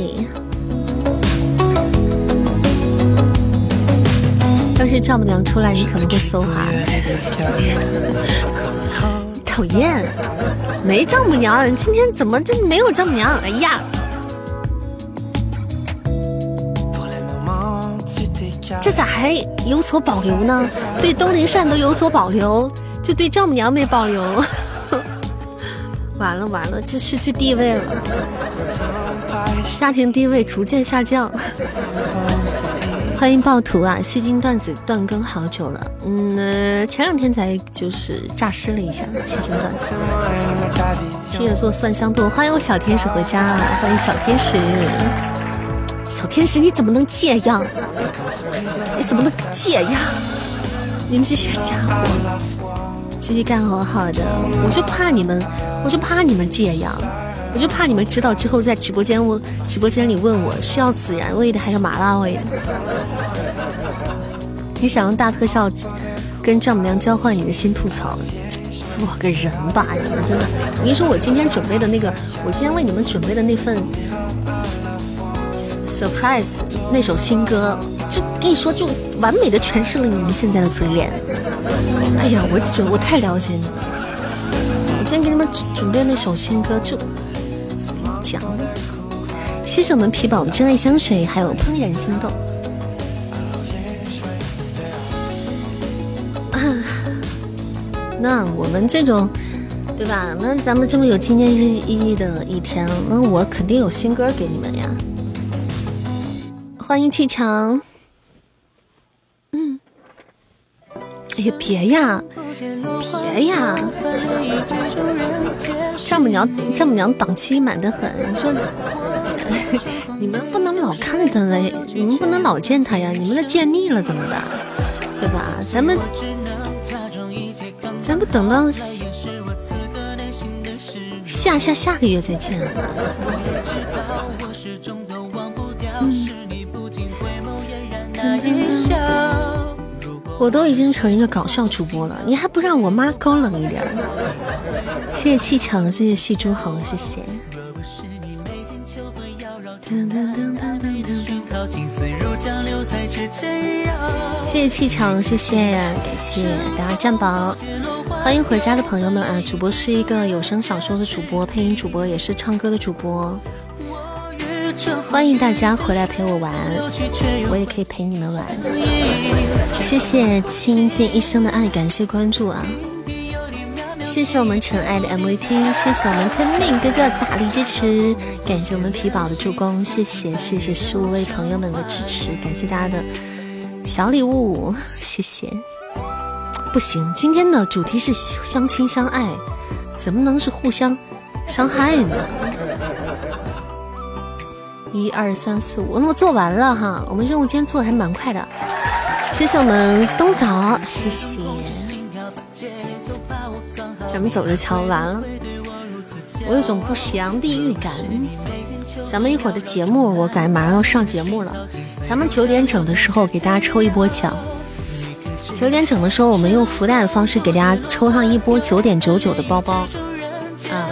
要是丈母娘出来，你可能会搜哈。讨厌，没丈母娘，今天怎么就没有丈母娘？哎呀，还有所保留呢？对东林善都有所保留，就对丈母娘没保留。完了完了，就失去地位了。家庭地位逐渐下降。欢迎暴徒啊！戏精段子断更好久了，嗯，前两天才就是诈尸了一下戏精段子。七月做蒜香豆，欢迎我小天使回家，欢迎小天使。小天使你怎么能这样？你怎么能这样？你们这些家伙！继续干活，好的。我就怕你们，我就怕你们这样，我就怕你们知道之后在直播间问，直播间里问我是要孜然味的还是麻辣味的。你想用大特效跟丈母娘交换你的新吐槽，做个人吧，你们真的。我跟你说，我今天准备的那个，我今天为你们准备的那份 surprise 那首新歌，就跟你说，就完美的诠释了你们现在的嘴脸。哎呀，我准我太了解你了。我今天给你们准准备那首新歌，就讲。谢谢我们皮宝的真爱香水，还有怦然心动。那我们这种，对吧？那咱们这么有纪念意义的一天，那我肯定有新歌给你们呀。欢迎砌墙。嗯。哎呀，别呀，别呀！丈母娘，丈母娘档期满得很。你说，你们不能老看他嘞，你们不能老见他呀。你们都见腻了怎么办？对吧？咱们，咱不等到下下下个月再见吧。我都已经成一个搞笑主播了，你还不让我妈高冷一点？谢谢气场，谢谢戏诸侯，谢谢。谢谢气场，谢谢，感谢大家占宝，欢迎回家的朋友们啊！主播是一个有声小说的主播，配音主播也是唱歌的主播。欢迎大家回来陪我玩，我也可以陪你们玩。谢谢倾尽一生的爱，感谢关注啊！谢谢我们尘埃的 MVP，谢谢我们天命哥哥大力支持，感谢我们皮宝的助攻，谢谢谢谢十五位朋友们的支持，感谢大家的小礼物，谢谢。不行，今天的主题是相亲相爱，怎么能是互相伤害呢？一二三四五，那么做完了哈，我们任务今天做的还蛮快的。谢谢我们冬枣，谢谢。咱们走着瞧，完了，我有种不祥的预感。咱们一会儿的节目，我感觉马上要上节目了。咱们九点整的时候给大家抽一波奖。九点整的时候，我们用福袋的方式给大家抽上一波九点九九的包包，啊，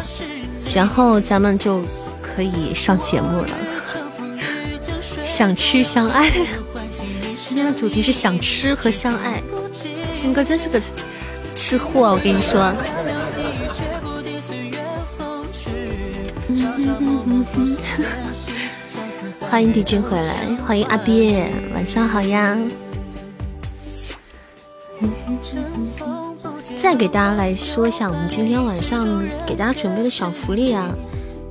然后咱们就可以上节目了。想吃相爱，今天的主题是想吃和相爱。天哥真是个吃货，我跟你说。欢迎帝君回来，欢迎阿鳖，晚上好呀。再给大家来说一下，我们今天晚上给大家准备的小福利啊！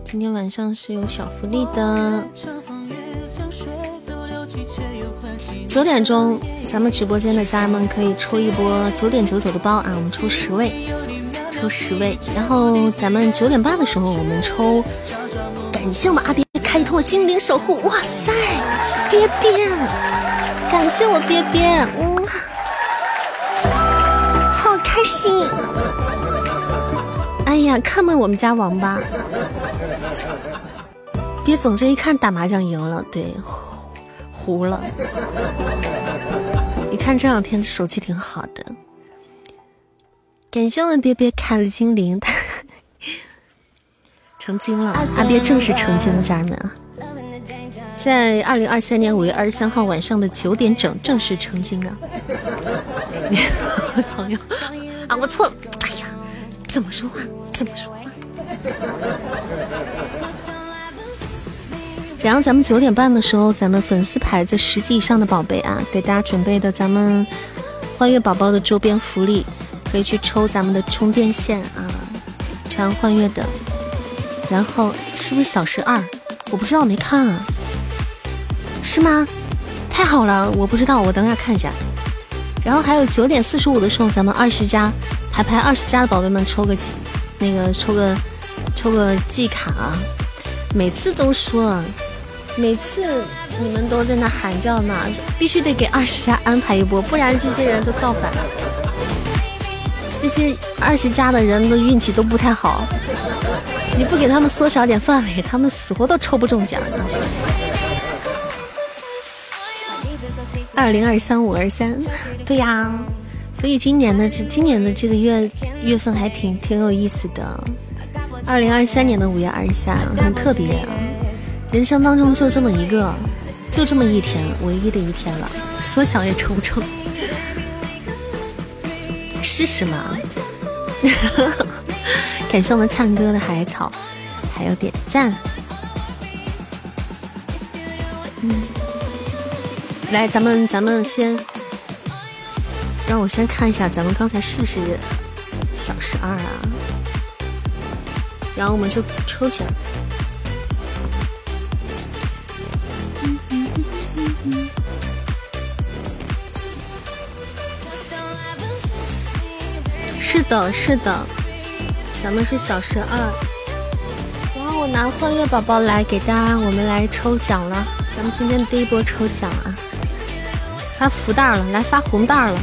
今天晚上是有小福利的。九点钟，咱们直播间的家人们可以抽一波九点九九的包啊！我们抽十位，抽十位，然后咱们九点半的时候我们抽，感谢我们阿鳖开通了精灵守护，哇塞，鳖鳖，感谢我鳖鳖，嗯，好开心，哎呀，看看我们家王八，别总这一看打麻将赢了，对，糊了，你看这两天的手气挺好的。感谢我们别别开了精灵，成精了，阿别正式成精了，家人们啊，在二零二三年五月二十三号晚上的九点整正式成精了。朋友啊，我错了，哎呀，怎么说话？怎么说话？然后咱们九点半的时候，咱们粉丝牌子十级以上的宝贝啊，给大家准备的咱们欢悦宝宝的周边福利。可以去抽咱们的充电线啊，长欢悦的，然后是不是小十二？我不知道，没看啊，是吗？太好了，我不知道，我等下看一下。然后还有九点四十五的时候，咱们二十加排排二十加的宝贝们抽个那个抽个抽个季卡啊！每次都说，每次你们都在那喊叫呢，必须得给二十家安排一波，不然这些人都造反。这些二十家的人的运气都不太好，你不给他们缩小点范围，他们死活都抽不中奖。二零二三五二三，对呀，所以今年的这今年的这个月月份还挺挺有意思的。二零二三年的五月二十三很特别啊，人生当中就这么一个，就这么一天，唯一的一天了，缩小也抽不中。试试嘛！感谢我们唱歌的海草，还有点赞。嗯，来，咱们咱们先，让我先看一下，咱们刚才是不是小十二啊？然后我们就抽奖。是的，是的，咱们是小十二。然后我拿欢悦宝宝来给大家，我们来抽奖了。咱们今天第一波抽奖啊，发福袋了，来发红袋了，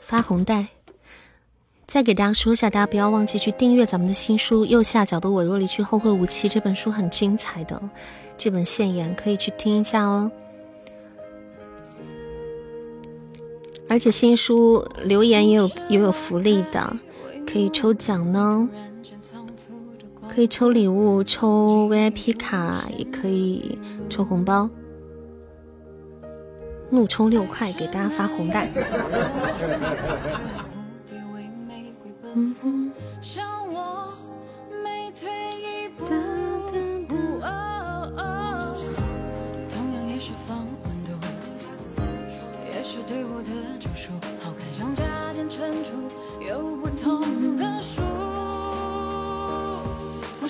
发红袋。再给大家说一下，大家不要忘记去订阅咱们的新书，右下角的“我若离去后会无期”这本书很精彩的，这本现言可以去听一下哦。而且新书留言也有也有福利的，可以抽奖呢，可以抽礼物、抽 VIP 卡，也可以抽红包，怒充六块给大家发红蛋。嗯哼。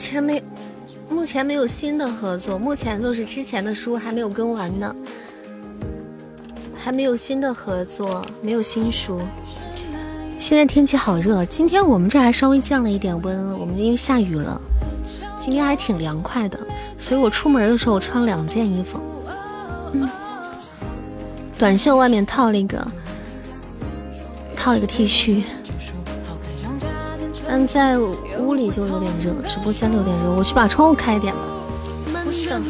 前没，目前没有新的合作，目前就是之前的书还没有更完呢，还没有新的合作，没有新书。现在天气好热，今天我们这还稍微降了一点温，我们因为下雨了，今天还挺凉快的，所以我出门的时候我穿两件衣服，嗯，短袖外面套了一个，套了一个 T 恤。但在屋里就有点热，直播间有点热，我去把窗户开一点吧，闷得很。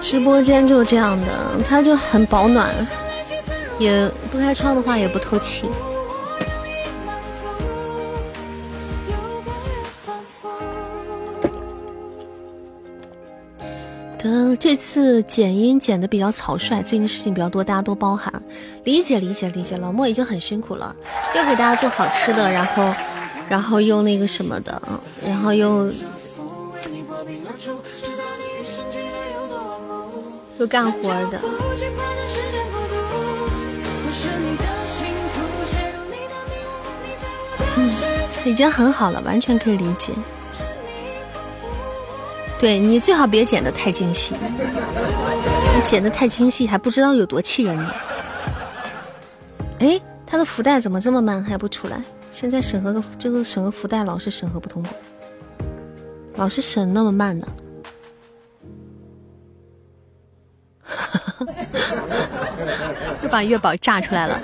直播间就是这样的，它就很保暖，也不开窗的话也不透气。嗯这次剪音剪的比较草率，最近事情比较多，大家多包涵，理解理解理解。老莫已经很辛苦了，又给大家做好吃的，然后，然后又那个什么的，然后又又干活的，嗯，已经很好了，完全可以理解。对你最好别剪得太精细，你剪得太精细还不知道有多气人呢。哎，他的福袋怎么这么慢还不出来？现在审核个这个审核福袋老是审核不通过，老是审那么慢呢。又把月宝炸出来了。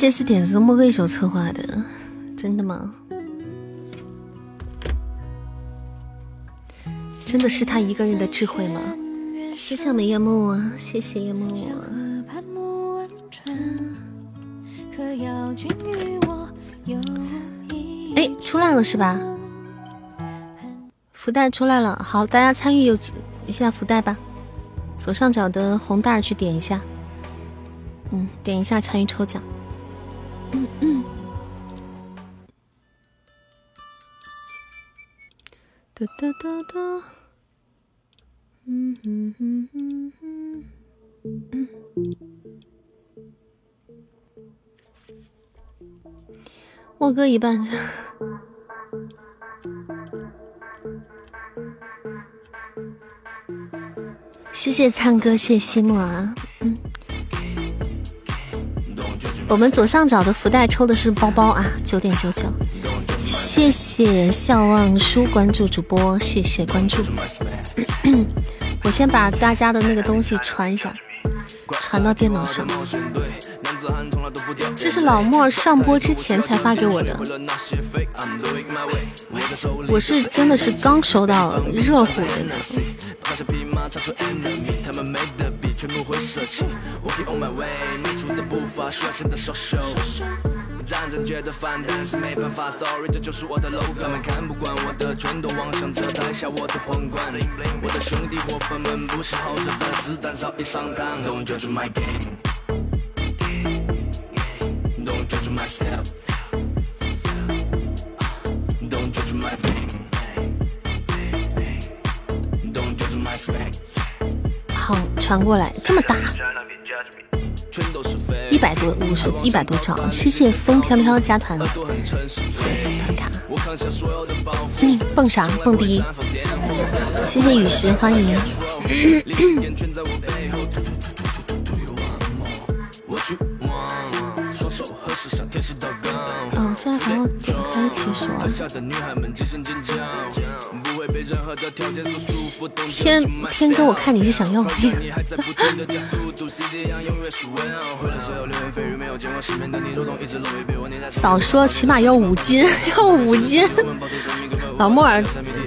这次点子都莫哥一手策划的，真的吗？真的是他一个人的智慧吗？谢谢梅叶梦啊，谢谢叶木。哎，出来了是吧？福袋出来了，好，大家参与有一下福袋吧。左上角的红袋去点一下，嗯，点一下参与抽奖。哒哒哒哒。嗯哼哼哼。哼。嗯。莫哥一半。谢谢灿哥，谢谢西莫啊，嗯，我们左上角的福袋抽的是包包啊，九点九九，谢谢笑忘书关注主播，谢谢关注，我先把大家的那个东西传一下，传到电脑上。这是老莫上播之前才发给我的，我是真的是刚收到，热乎的呢。战争觉得烦，但是没办法，sorry，这就是我的 logo。他们看不惯我的，全都妄想着摘下我的皇冠。我的兄弟伙伴们不是好着的，子弹早已上膛。Don't judge my game。好，传过来，这么大，一百多，五十，一百多兆，谢谢风飘飘加团，谢谢风团卡，嗯，蹦啥？蹦迪，谢谢雨石，欢迎。嗯，现在还要点开解说。天天哥，我看你是想要命。少说，起码要五斤，要五斤。老莫尔，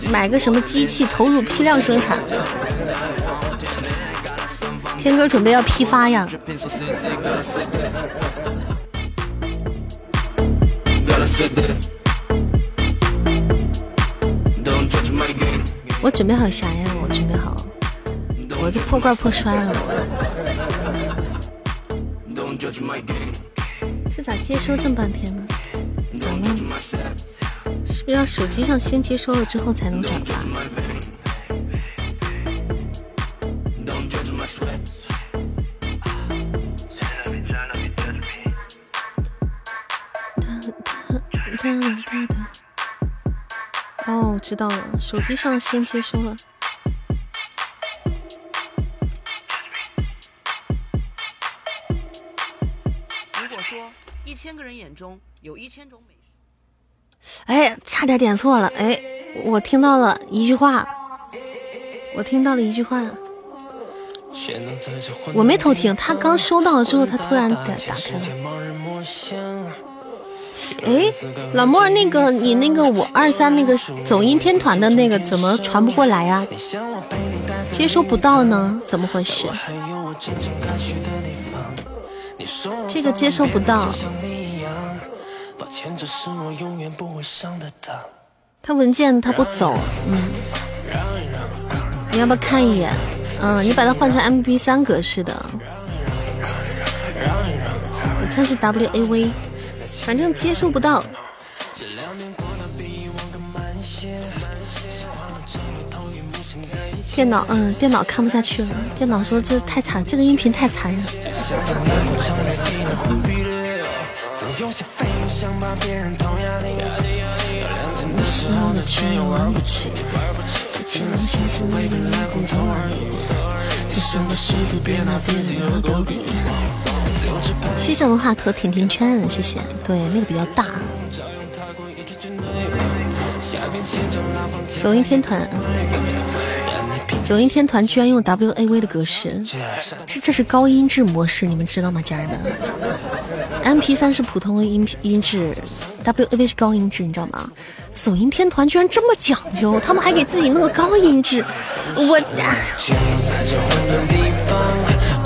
买个什么机器，投入批量生产。天哥准备要批发呀。我准备好啥呀？我准备好，我这破罐破摔了。这咋接收这么半天呢？咋弄？是不是要手机上先接收了之后才能转发？哦，知道了，手机上先接收了。如果说一千个人眼中有一千种美食，哎，差点点错了。哎，我听到了一句话，我听到了一句话，我没偷听，他刚收到之后，他突然打打开了。哎，老莫，那个你那个五二三那个走音天团的那个怎么传不过来呀？接收不到呢？怎么回事？这个接收不到。他文件他不走，嗯。你要不要看一眼？嗯，你把它换成 M P 三格式的。我看是 W A V。反正接收不到。电脑，嗯，电脑看不下去了。电脑说这太残，这个音频太残忍。谢谢文化和甜甜圈，谢谢。对，那个比较大。走音天团，走音天团居然用 W A V 的格式，这这是高音质模式，你们知道吗，家人们？M P 三是普通音音质，W A V 是高音质，你知道吗？走音天团居然这么讲究，他们还给自己弄个高音质，我。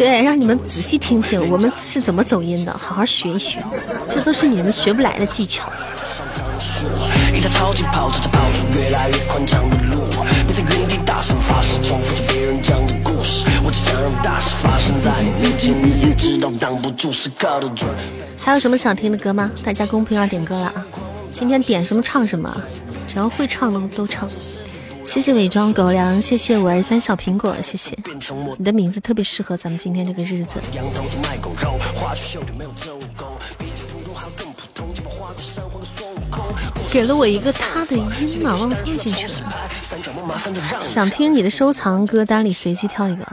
对，让你们仔细听听，我们是怎么走音的，好好学一学，这都是你们学不来的技巧。还有什么想听的歌吗？大家公屏上点歌了啊！今天点什么唱什么，只要会唱的都唱。谢谢伪装狗粮，谢谢五二三小苹果，谢谢你的名字特别适合咱们今天这个日子。给了我一个他的音嘛，忘放进去了。想听你的收藏歌单里随机挑一个，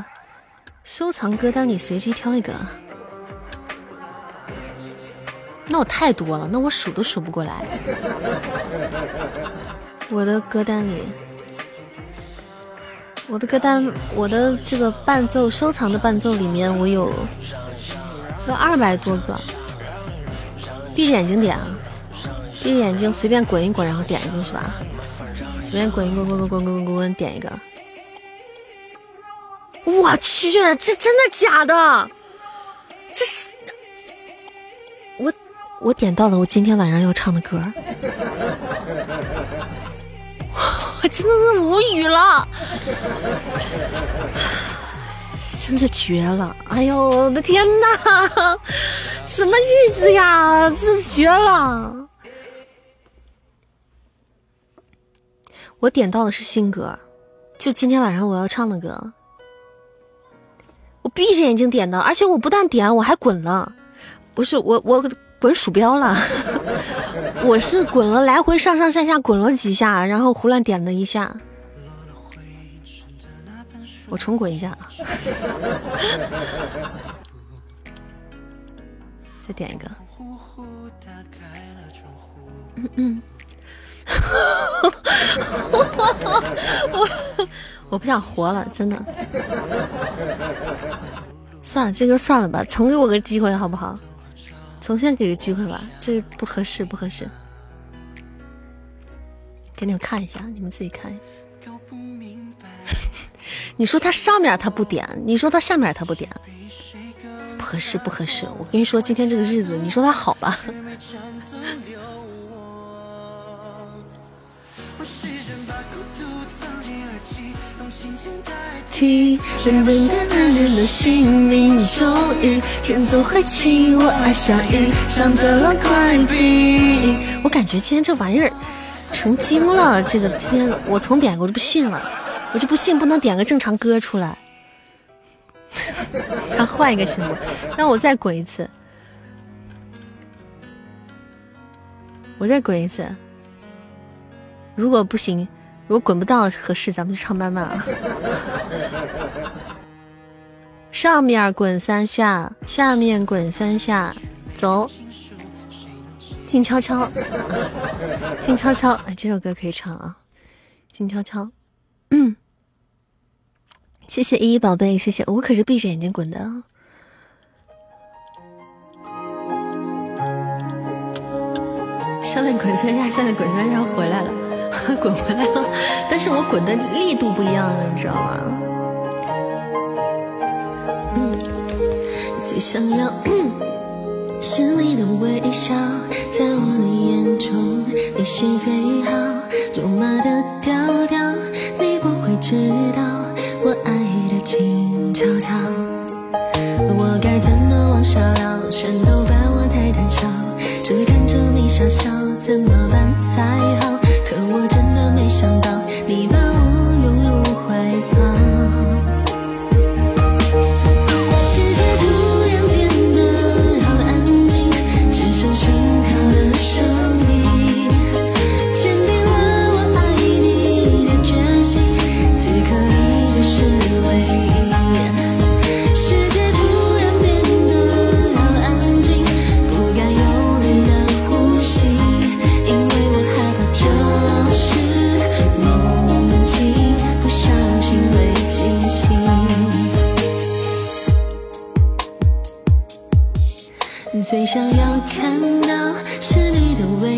收藏歌单里随机挑一个。那我太多了，那我数都数不过来。我的歌单里。我的歌单，我的这个伴奏收藏的伴奏里面，我有有二百多个。闭着眼睛点啊，闭着眼睛随便滚一滚，然后点一个是吧？随便滚一滚滚滚滚滚滚滚点一个。我去，这真的假的？这是我我点到了我今天晚上要唱的歌。我真的是无语了，真是绝了！哎呦，我的天哪，什么日子呀，是绝了！我点到的是新歌，就今天晚上我要唱的歌。我闭着眼睛点的，而且我不但点，我还滚了。不是我，我。滚鼠标了，我是滚了来回上上下下滚了几下，然后胡乱点了一下。我重滚一下啊，再点一个。嗯嗯，我我不想活了，真的。算了，这个算了吧，重给我个机会好不好？重新给个机会吧，这不合适，不合适。给你们看一下，你们自己看。你说他上面他不点，你说他下面他不点，不合适，不合适。我跟你说，今天这个日子，你说他好吧？噔噔噔噔噔的心灵终于天总会弃我而下雨，想得了快递。我感觉今天这玩意儿成精了。这个今天我从点我就不信了，我就不信不能点个正常歌出来。他换一个行不？让我再滚一次，我再滚一次。如果不行，如果滚不到合适，咱们就唱慢慢啊。上面滚三下，下面滚三下，走。静悄悄，静悄悄，哎，这首歌可以唱啊。静悄悄，嗯，谢谢依依宝贝，谢谢，我可是闭着眼睛滚的。上面滚三下，下面滚三下，回来了，滚回来了，但是我滚的力度不一样了，你知道吗？嗯，最想要。是你的微笑，在我的眼中，你是最好，肉麻的调调，你不会知道我爱的静悄悄。我该怎么往下聊？全都怪我太胆小，只会看着你傻笑，怎么办才好？想到，你把我拥入怀抱。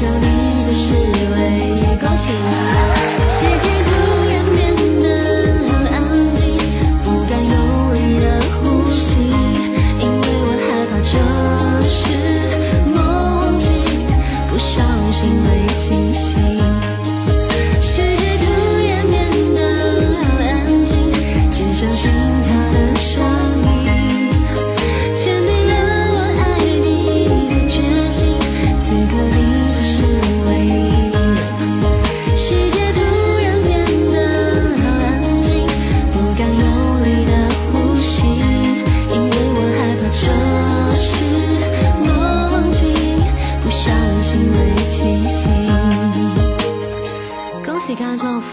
看到你，就是唯一。恭喜啦。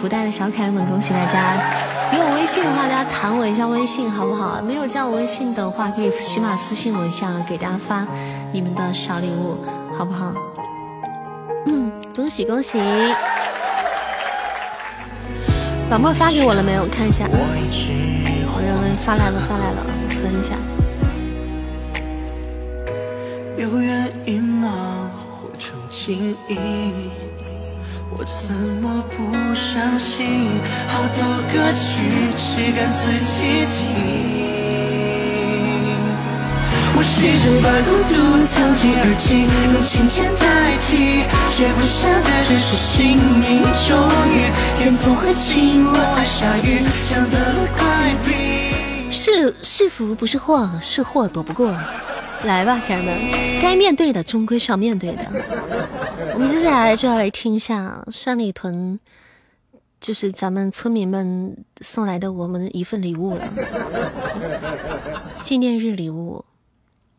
福袋的小可爱们，恭喜大家！有我微信的话，大家弹我一下微信，好不好？没有加我微信的话，可以起码私信我一下，给大家发你们的小礼物，好不好？嗯，恭喜恭喜！老妹发给我了没有？看一下，我认为发来了，发来了，存一下。我怎么不相信？好多歌曲只敢自己听。我试着把孤独藏进耳机，用琴键代替。写不下的只是姓名。终于，天总会晴，我爱下雨，想得了快比。是是福不是祸，是祸躲不过。来吧，家人们，该面对的终归是要面对的。我们接下来就要来听一下山里屯，就是咱们村民们送来的我们一份礼物了，纪念日礼物，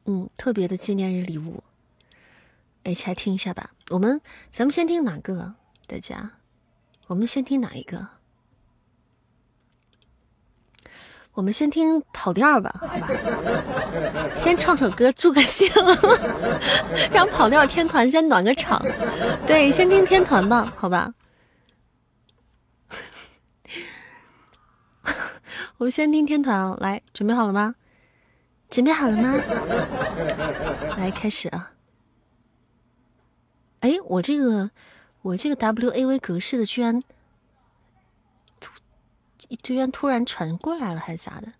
嗯，特别的纪念日礼物，一起来听一下吧。我们咱们先听哪个？大家，我们先听哪一个？我们先听跑调吧，好吧，先唱首歌助个兴，让跑调天团先暖个场。对，先听天团吧，好吧。我们先听天团啊，来，准备好了吗？准备好了吗？来，开始啊！哎，我这个。我这个 W A V 格式的居然居然突然传过来了，还是咋的？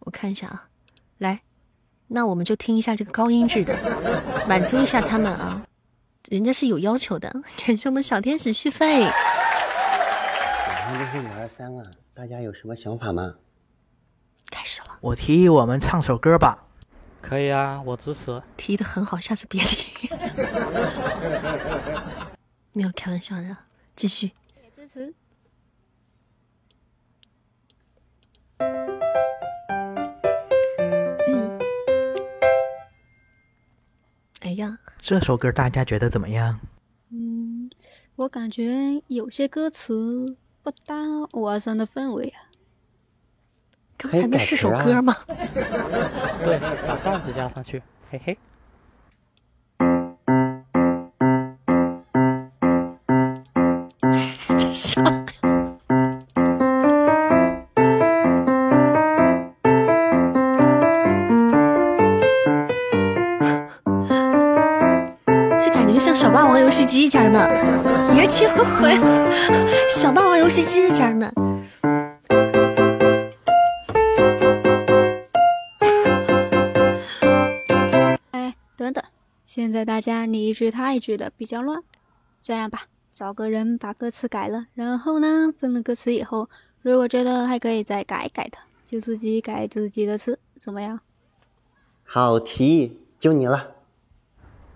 我看一下啊，来，那我们就听一下这个高音质的，满足一下他们啊，人家是有要求的。感谢我们小天使续费。马上就是五二三了，大家有什么想法吗？开始了，我提议我们唱首歌吧。可以啊，我支持。提的很好，下次别提。没有开玩笑的，继续。支持。哎呀，这首歌大家觉得怎么样？嗯，我感觉有些歌词不搭二三的氛围啊。刚才那是首歌吗？对，把扇子加上去，嘿嘿。这啥？戏机，家人们，也挺会。小霸王游戏机，家人们。哎，等等，现在大家你一句他一句的比较乱，这样吧。找个人把歌词改了，然后呢，分了歌词以后，如果觉得还可以再改改的，就自己改自己的词，怎么样？好提议，就你了。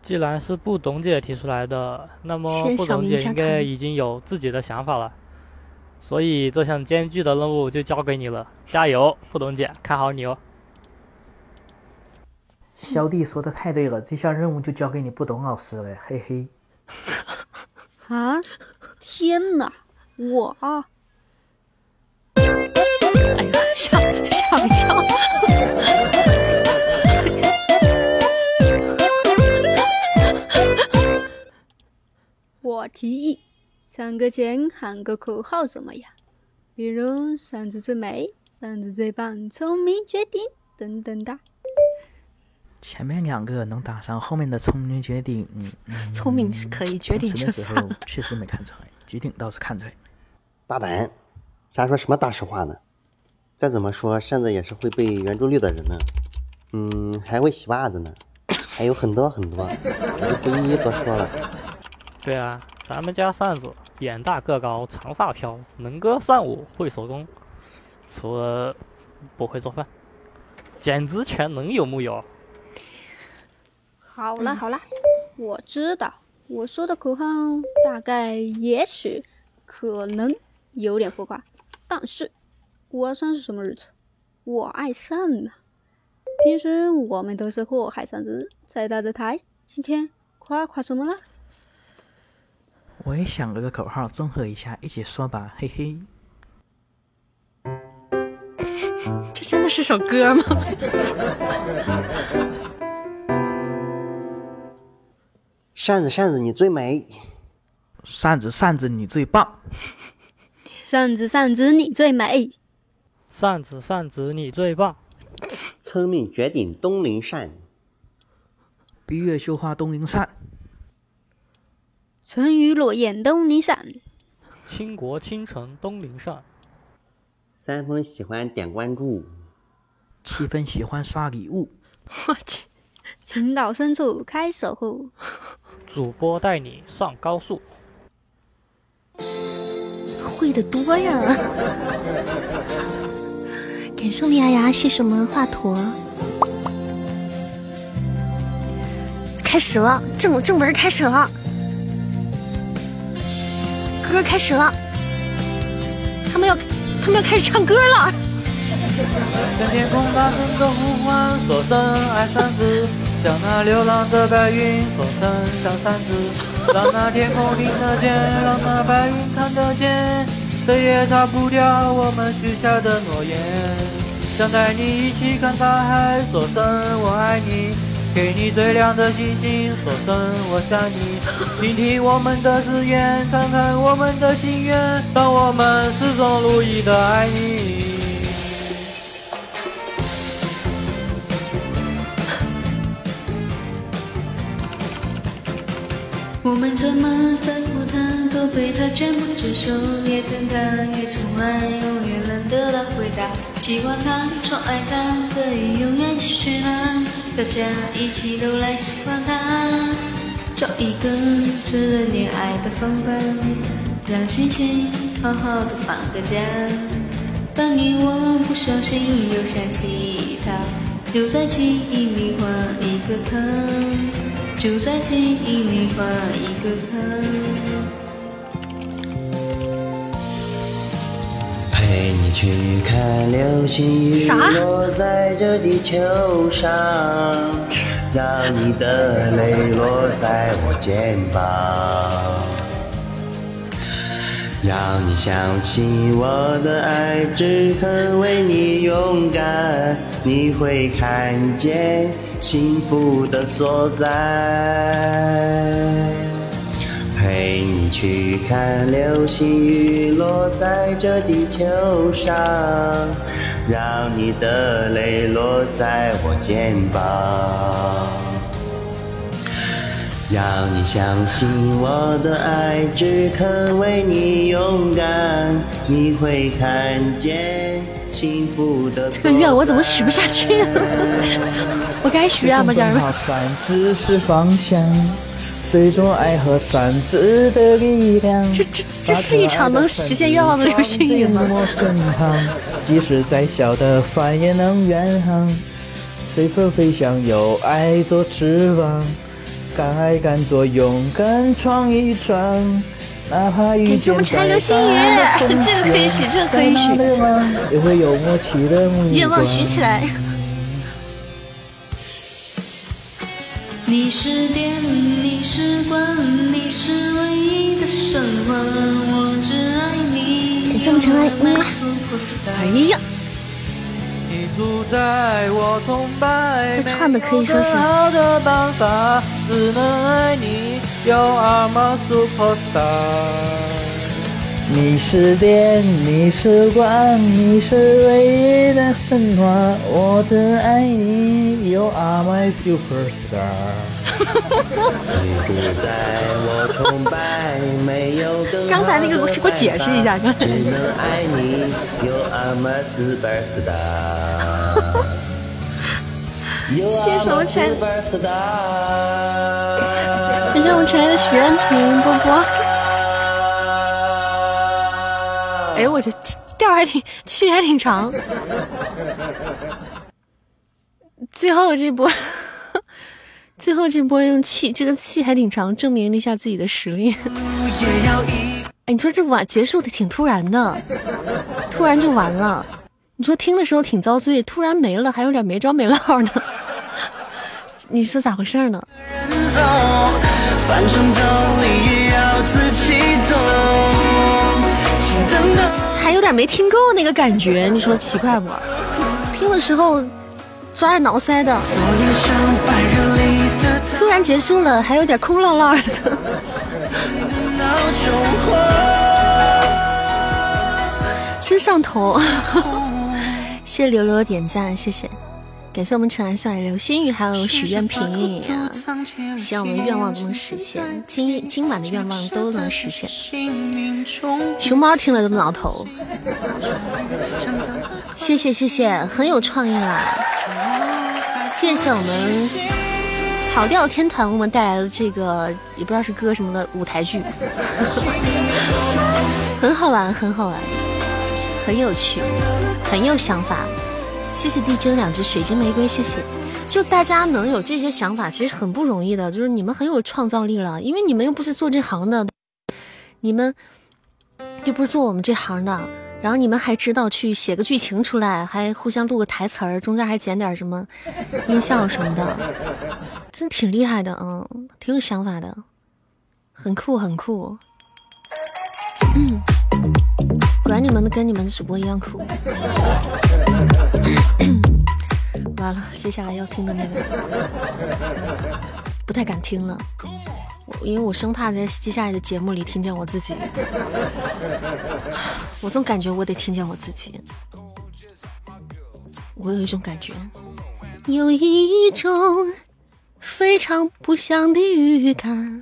既然是不懂姐提出来的，那么不懂姐应该已经有自己的想法了，所以这项艰巨的任务就交给你了，加油，不懂姐，看好你哦。小弟说的太对了，这项任务就交给你不懂老师了，嘿嘿。啊！天哪，我啊！哎呀，吓吓我一跳！我提议唱歌前喊个口号怎么样？比如“扇子最美”“扇子最棒”“聪明绝顶”等等的。前面两个能打上后面的聪明绝顶，嗯，聪明是可以，绝顶就算了。确实没看出来，绝顶倒是看出来。大胆，瞎说什么大实话呢？再怎么说，扇子也是会背圆周率的人呢。嗯，还会洗袜子呢，还有很多很多，我就不一一多说了。对啊，咱们家扇子眼大个高，长发飘，能歌善舞，会手工，除了不会做饭，简直全能有木有？好了好了，我知道我说的口号大概、也许、可能有点浮夸，但是五二三是什么日子？我爱扇呢。平时我们都是祸害扇子，在大的台，今天夸夸什么了？我也想了个口号，综合一下，一起说吧，嘿嘿。这真的是首歌吗？扇子扇子你最美，扇子扇子你最棒，扇子扇子你最美，扇子扇子你最棒，聪明绝顶东林扇，闭月羞花东林扇，沉鱼落雁东林扇，倾国倾城东林扇，三分喜欢点关注，七分喜欢刷礼物，我去，情到深处开守护。主播带你上高速，会的多呀！感谢我们牙牙，谢谢我们华佗。开始了，正正文开始了，歌开始了，他们要他们要开始唱歌了。向天空大声的呼唤，说声爱三子。向那流浪的白云说声小扇子，让那天空听得见，让那白云看得见，谁也擦不掉我们许下的诺言。想带你一起看大海，说声我爱你，给你最亮的星星，说声我想你。听听我们的誓言，看看我们的心愿，让我们始终如一的爱你。我们这么在乎他，都被他全部接受，也等他越宠爱，永远能得到回答。喜欢他宠爱他，可以永远继续啊！大家一起都来喜欢他，找一个值得恋爱的方法，让心情好好的放个假。当你我不小心又想起他，就在记忆里画一个他，就在记忆里画一个他。陪你去看流星雨落在这地球上，让你的泪落在我肩膀。让你相信我的爱只肯为你勇敢，你会看见幸福的所在。陪你去看流星雨落在这地球上，让你的泪落在我肩膀。让你相信我的爱只肯为你勇敢，你会看见幸福的。这个愿我怎么许不下去呢？我该许愿吗，家人们？算只是方向，最终爱和善子的力量。这这这是一场能实现愿望的流星雨吗？即使再小的帆也能远航，随风飞翔，有爱做翅膀。敢爱敢做，勇敢闯一闯，哪怕遇见再大的风险，这个可以许，这个可以许。也会有默契的目光。愿望许起来。你是电，你是光，你是唯一的神话，我只爱你。感谢我们尘埃。哎呀。这串的可以说是。你是电，你是光，你是唯一的神话，我只爱你，You are my superstar。刚才那个，给我解释一下，刚才。谢谢我们亲爱的，感谢我们亲爱的许愿瓶波波。哎呦我去，调还挺，气还挺长。最后这波。最后这波用气，这个气还挺长，证明了一下自己的实力。哎，你说这晚结束的挺突然的，突然就完了。你说听的时候挺遭罪，突然没了，还有点没着没落呢。你说咋回事呢？还有点没听够那个感觉，你说奇怪不？听的时候抓着挠腮的。突然结束了，还有点空落落的，真上头！谢谢刘刘的点赞，谢谢，感谢我们尘埃上的流星雨，还有许愿瓶，希望我们愿望都能实现，今今晚的愿望都能实现。熊猫听了都挠头，谢谢谢谢，很有创意啦！谢谢我们。跑调天团为，我们带来的这个也不知道是歌什么的舞台剧，很好玩，很好玩，很有趣，很有想法。谢谢地真两只水晶玫瑰，谢谢。就大家能有这些想法，其实很不容易的，就是你们很有创造力了，因为你们又不是做这行的，你们又不是做我们这行的。然后你们还知道去写个剧情出来，还互相录个台词儿，中间还剪点什么 音效什么的，真挺厉害的，嗯，挺有想法的，很酷很酷。嗯，果然你们的跟你们的主播一样酷。完了，接下来要听的那个不太敢听了。因为我生怕在接下来的节目里听见我自己，我总感觉我得听见我自己，我有一种感觉，有一种非常不祥的预感。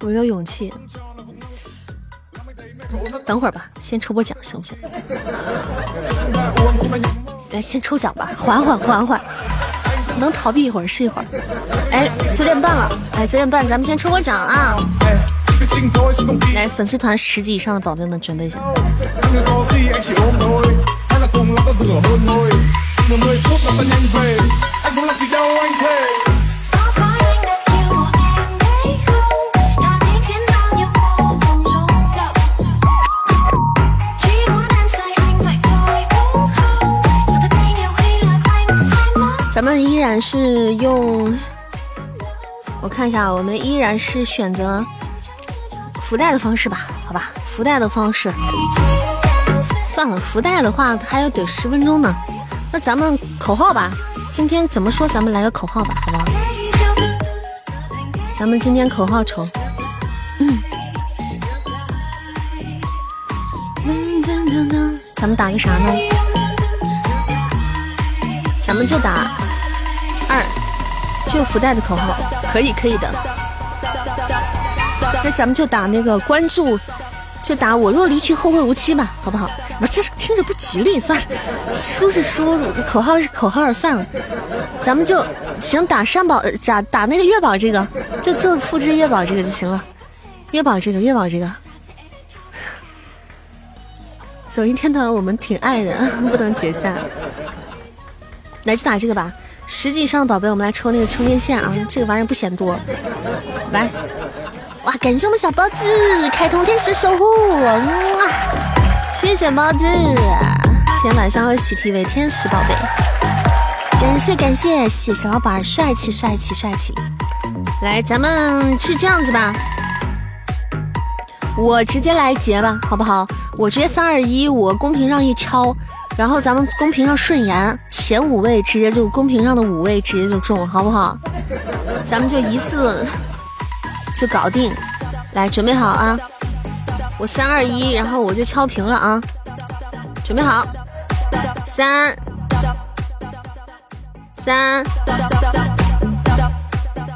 我有勇气。等会儿吧，先抽波奖行不行？来，先抽奖吧，缓缓缓缓，能逃避一会儿是一会儿。哎，九点半了，哎，九点半，咱们先抽波奖啊！来，粉丝团十级以上的宝贝们准备一下。咱们依然是用，我看一下，我们依然是选择福袋的方式吧，好吧，福袋的方式。算了，福袋的话还要得十分钟呢。那咱们口号吧，今天怎么说？咱们来个口号吧，好不好？咱们今天口号抽，嗯，咱们打个啥呢？咱们就打，就福袋的口号，可以可以的。那咱们就打那个关注，就打我若离去后会无期吧，好不好？我这听着不吉利，算了，输是输，口号是口号，算了。咱们就行，打山宝，打打那个月宝这个，就就复制月宝这个就行了。月宝这个，月宝这个，走一天堂，我们挺爱的，不能解散。来，就打这个吧。十级以上的宝贝，我们来抽那个充电线啊！这个玩意儿不嫌多。来，哇，感谢我们小包子开通天使守护，哇，谢谢包子，今天晚上会喜提为天使宝贝。感谢感谢，谢小老板，帅气帅气帅气。来，咱们是这样子吧，我直接来结吧，好不好？我直接三二一，我公屏上一敲。然后咱们公屏上顺延前五位，直接就公屏上的五位直接就中，好不好？咱们就一次就搞定。来，准备好啊！我三二一，然后我就敲屏了啊！准备好，三三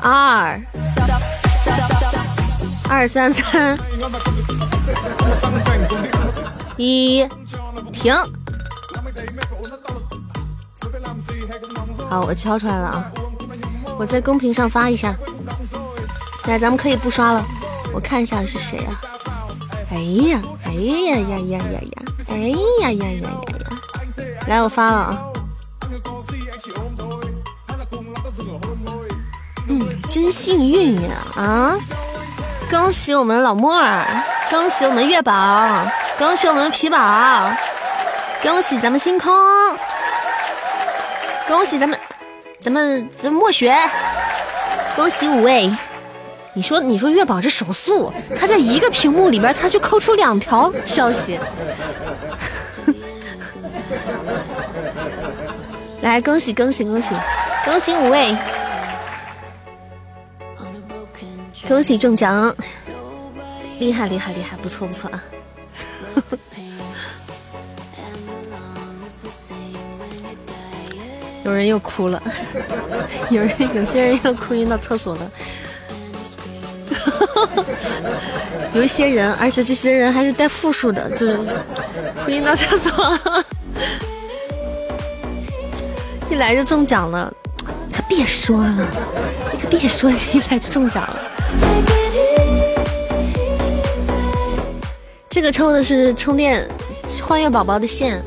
二二三三一停。好，我敲出来了啊！我在公屏上发一下。来，咱们可以不刷了。我看一下是谁啊？哎呀，哎呀呀呀呀呀！哎呀呀呀呀呀！来，我发了啊。嗯，真幸运呀啊！恭喜我们老莫儿，恭喜我们月宝，恭喜我们皮宝，恭喜咱们星空。恭喜咱们，咱们这墨雪，恭喜五位。你说，你说月宝这手速，他在一个屏幕里边，他就扣出两条消息。来，恭喜恭喜恭喜，恭喜五位，恭喜中奖，厉害厉害厉害，不错不错啊。有人又哭了，有人 有些人又哭晕到厕所了，有一些人，而且这些人还是带复数的，就是哭晕到厕所，一来就中奖了，可别说了，你可别说你一来就中奖了。这个抽的是充电欢悦宝宝的线，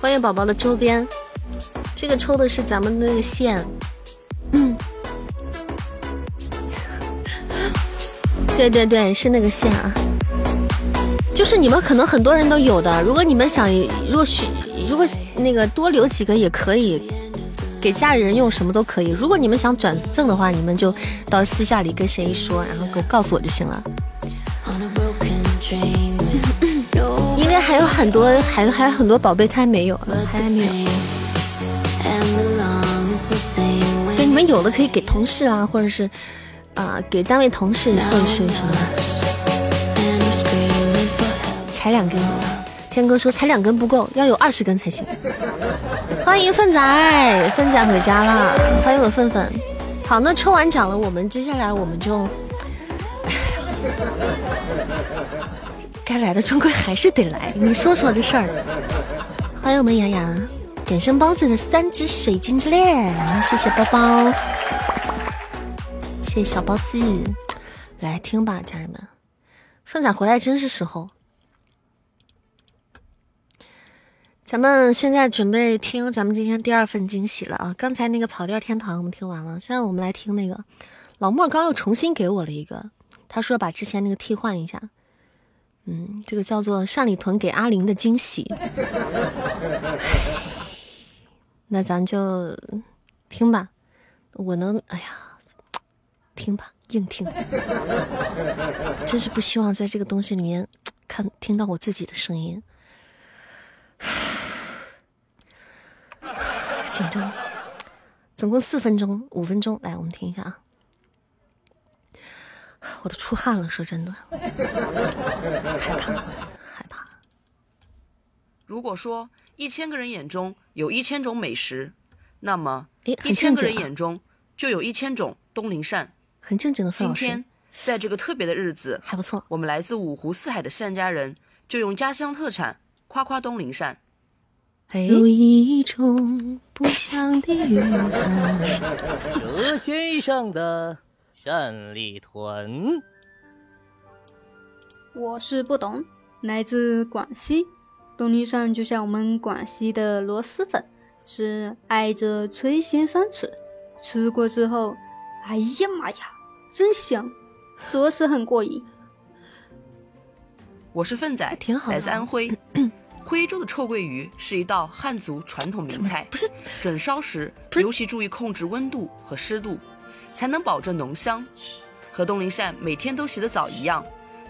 欢悦宝宝的周边。这个抽的是咱们那个线，嗯，对对对，是那个线啊，就是你们可能很多人都有的。如果你们想，如果许，如果那个多留几个也可以，给家里人用什么都可以。如果你们想转赠的话，你们就到私下里跟谁一说，然后给我告诉我就行了。因为还有很多还，还有很多宝贝他还没有，还没有。有的可以给同事啊，或者是啊，给单位同事或者是什么，才两根，天天哥说才两根不够，要有二十根才行。欢迎粪仔，粪仔回家了，欢迎我粪粪。好，那抽完奖了，我们接下来我们就，该来的终归还是得来，你说说这事儿。欢迎我们洋洋，感谢包子的三只水晶之恋，谢谢包包，谢谢小包子。来听吧，家人们，凤仔回来真是时候。咱们现在准备听咱们今天第二份惊喜了啊！刚才那个跑调天团我们听完了，现在我们来听那个老莫刚又重新给我了一个，他说把之前那个替换一下，嗯，这个叫做单里屯给阿玲的惊喜，那咱就听吧，我能，哎呀，听吧，硬听，真是不希望在这个东西里面看听到我自己的声音。紧张，总共四分钟，五分钟，来，我们听一下啊！我都出汗了，说真的，害怕，害怕。如果说一千个人眼中有一千种美食，那么一千个人眼中就有一千种东林扇。很正经的今天在这个特别的日子，还不错。我们来自五湖四海的单家人，就用家乡特产夸夸东林扇。有一种不祥的预感。何先生的善里屯。我是不懂，来自广西，东林扇就像我们广西的螺蛳粉，是挨着脆咸酸吃，吃过之后，哎呀妈呀，真香，着实很过瘾。我是粪仔，挺好，来自安徽。徽州的臭鳜鱼是一道汉族传统名菜，不是整烧时尤其注意控制温度和湿度，才能保证浓香。和东林扇每天都洗的澡一样，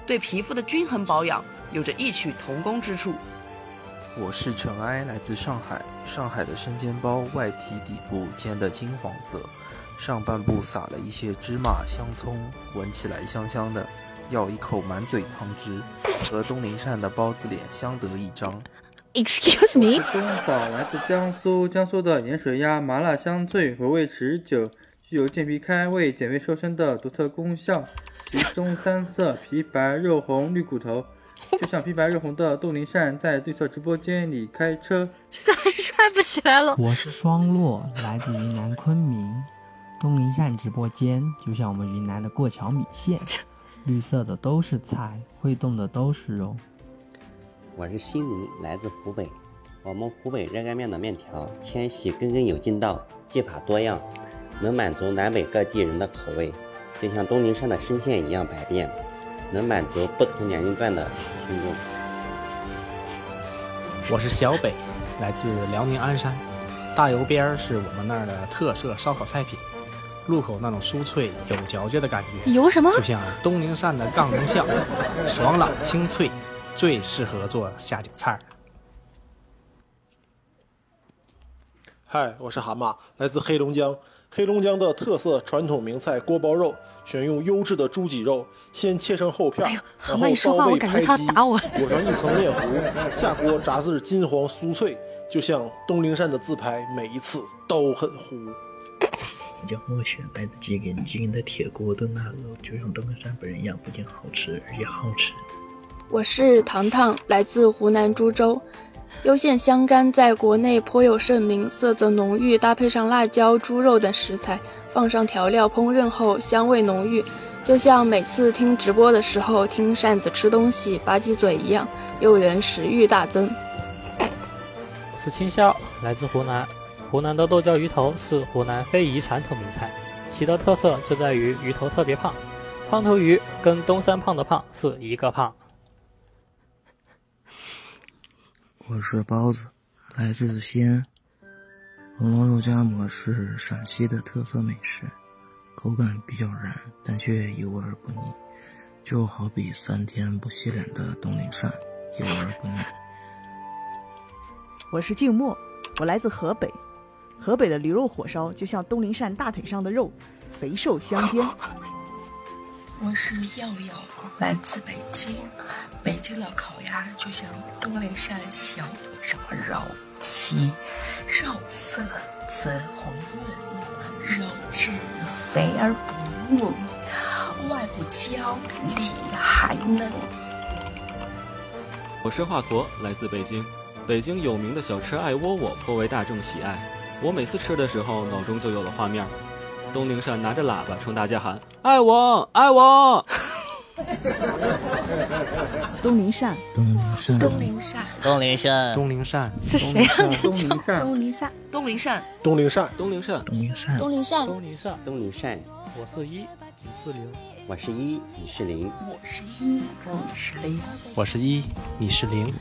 对皮肤的均衡保养有着异曲同工之处。我是尘埃，来自上海。上海的生煎包外皮底部煎的金黄色，上半部撒了一些芝麻香葱，闻起来香香的。咬一口满嘴汤汁，和东林善的包子脸相得益彰。Excuse me。中宝来自江苏，江苏的盐水鸭麻辣香脆，回味持久，具有健脾开胃、减肥瘦身的独特功效。其中三色皮白肉红绿骨头，就像皮白肉红的东林扇在绿色直播间里开车。这还帅不起来了。我是双洛，来自云南昆明，东林扇直播间就像我们云南的过桥米线。绿色的都是菜，会动的都是肉。我是西尼，来自湖北。我们湖北热干面的面条纤细，根根有劲道，技法多样，能满足南北各地人的口味，就像东林扇的生线一样百变，能满足不同年龄段的听众。我是小北，来自辽宁鞍山，大油边是我们那儿的特色烧烤菜品。入口那种酥脆有嚼劲的感觉，油什么？就像东宁扇的杠铃笑，爽朗清脆，最适合做下酒菜。嗨，我是蛤蟆，来自黑龙江。黑龙江的特色传统名菜锅包肉，选用优质的猪脊肉，先切成厚片，然后烧味拍击，裹上一层面糊，下锅炸至金黄酥脆，就像东陵山的自拍，每一次都很糊。我叫莫选，来自吉林。吉林的铁锅炖腊肉就像东陵扇本人一样，不仅好吃，而且好吃。我是糖糖，来自湖南株洲。攸县香干在国内颇有盛名，色泽浓郁，搭配上辣椒、猪肉等食材，放上调料烹饪后，香味浓郁，就像每次听直播的时候听扇子吃东西吧唧嘴一样，诱人食欲大增。我是青霄，来自湖南。湖南的剁椒鱼头是湖南非遗传统名菜，其的特色就在于鱼头特别胖，胖头鱼跟东山胖的胖是一个胖。我是包子，来自西安。红烧肉夹馍是陕西的特色美食，口感比较软，但却油而不腻，就好比三天不洗脸的东林扇，油而不腻。我是静默，我来自河北。河北的驴肉火烧就像东林扇大腿上的肉，肥瘦相间。我是耀耀，来自北京。北京的烤鸭就像东陵山小腿上的肉，其肉色泽红润，肉质肥而不腻，外不焦，里还嫩。我是华佗，来自北京。北京有名的小吃爱窝窝颇为大众喜爱，我每次吃的时候，脑中就有了画面。东陵善拿着喇叭冲大家喊：“爱我，爱我。东林善，东林善，东林善，东林善，东林善，是谁呀？东林善，东林善，东林善，东林善，东林善，东林善，东林善，东林善，我是一，你是零。我是一，你是零。我是一，你是零。我是一，你是零。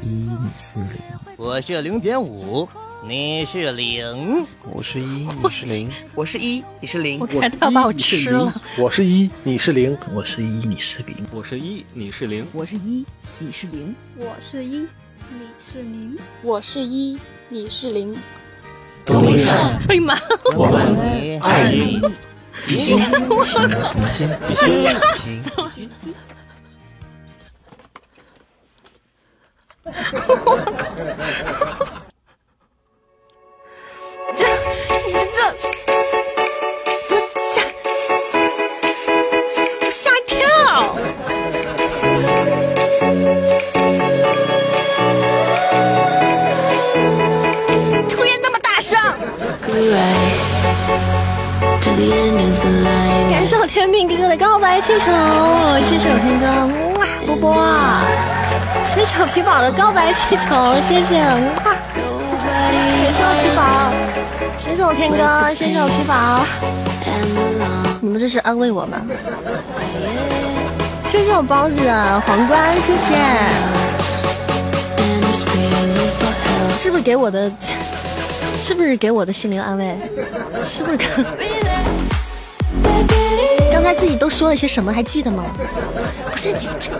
我是一，你是零。我是零点五。你是零，我是一，你是零，我是一，你是零，我看他把我吃了。我是一，你是零，我是一，你是零，我是一，你是零，我是一，你是零，我是一，你是零，我是一，你是零。东陵善，哎妈！我们爱你，比心，比心，比心，吓死了！这，我吓，我吓一跳！突然那么大声！感谢我天命哥哥的告白气球，谢谢我天哥，哇，波波，谢谢我皮宝的告白气球，谢谢，哇，谢谢我皮宝，谢谢我天哥，谢谢我皮宝，你们这是安慰我吗？谢谢我包子的皇冠，谢谢，是不是给我的？是不是给我的心灵安慰？是不是？刚才自己都说了些什么？还记得吗？不是这这，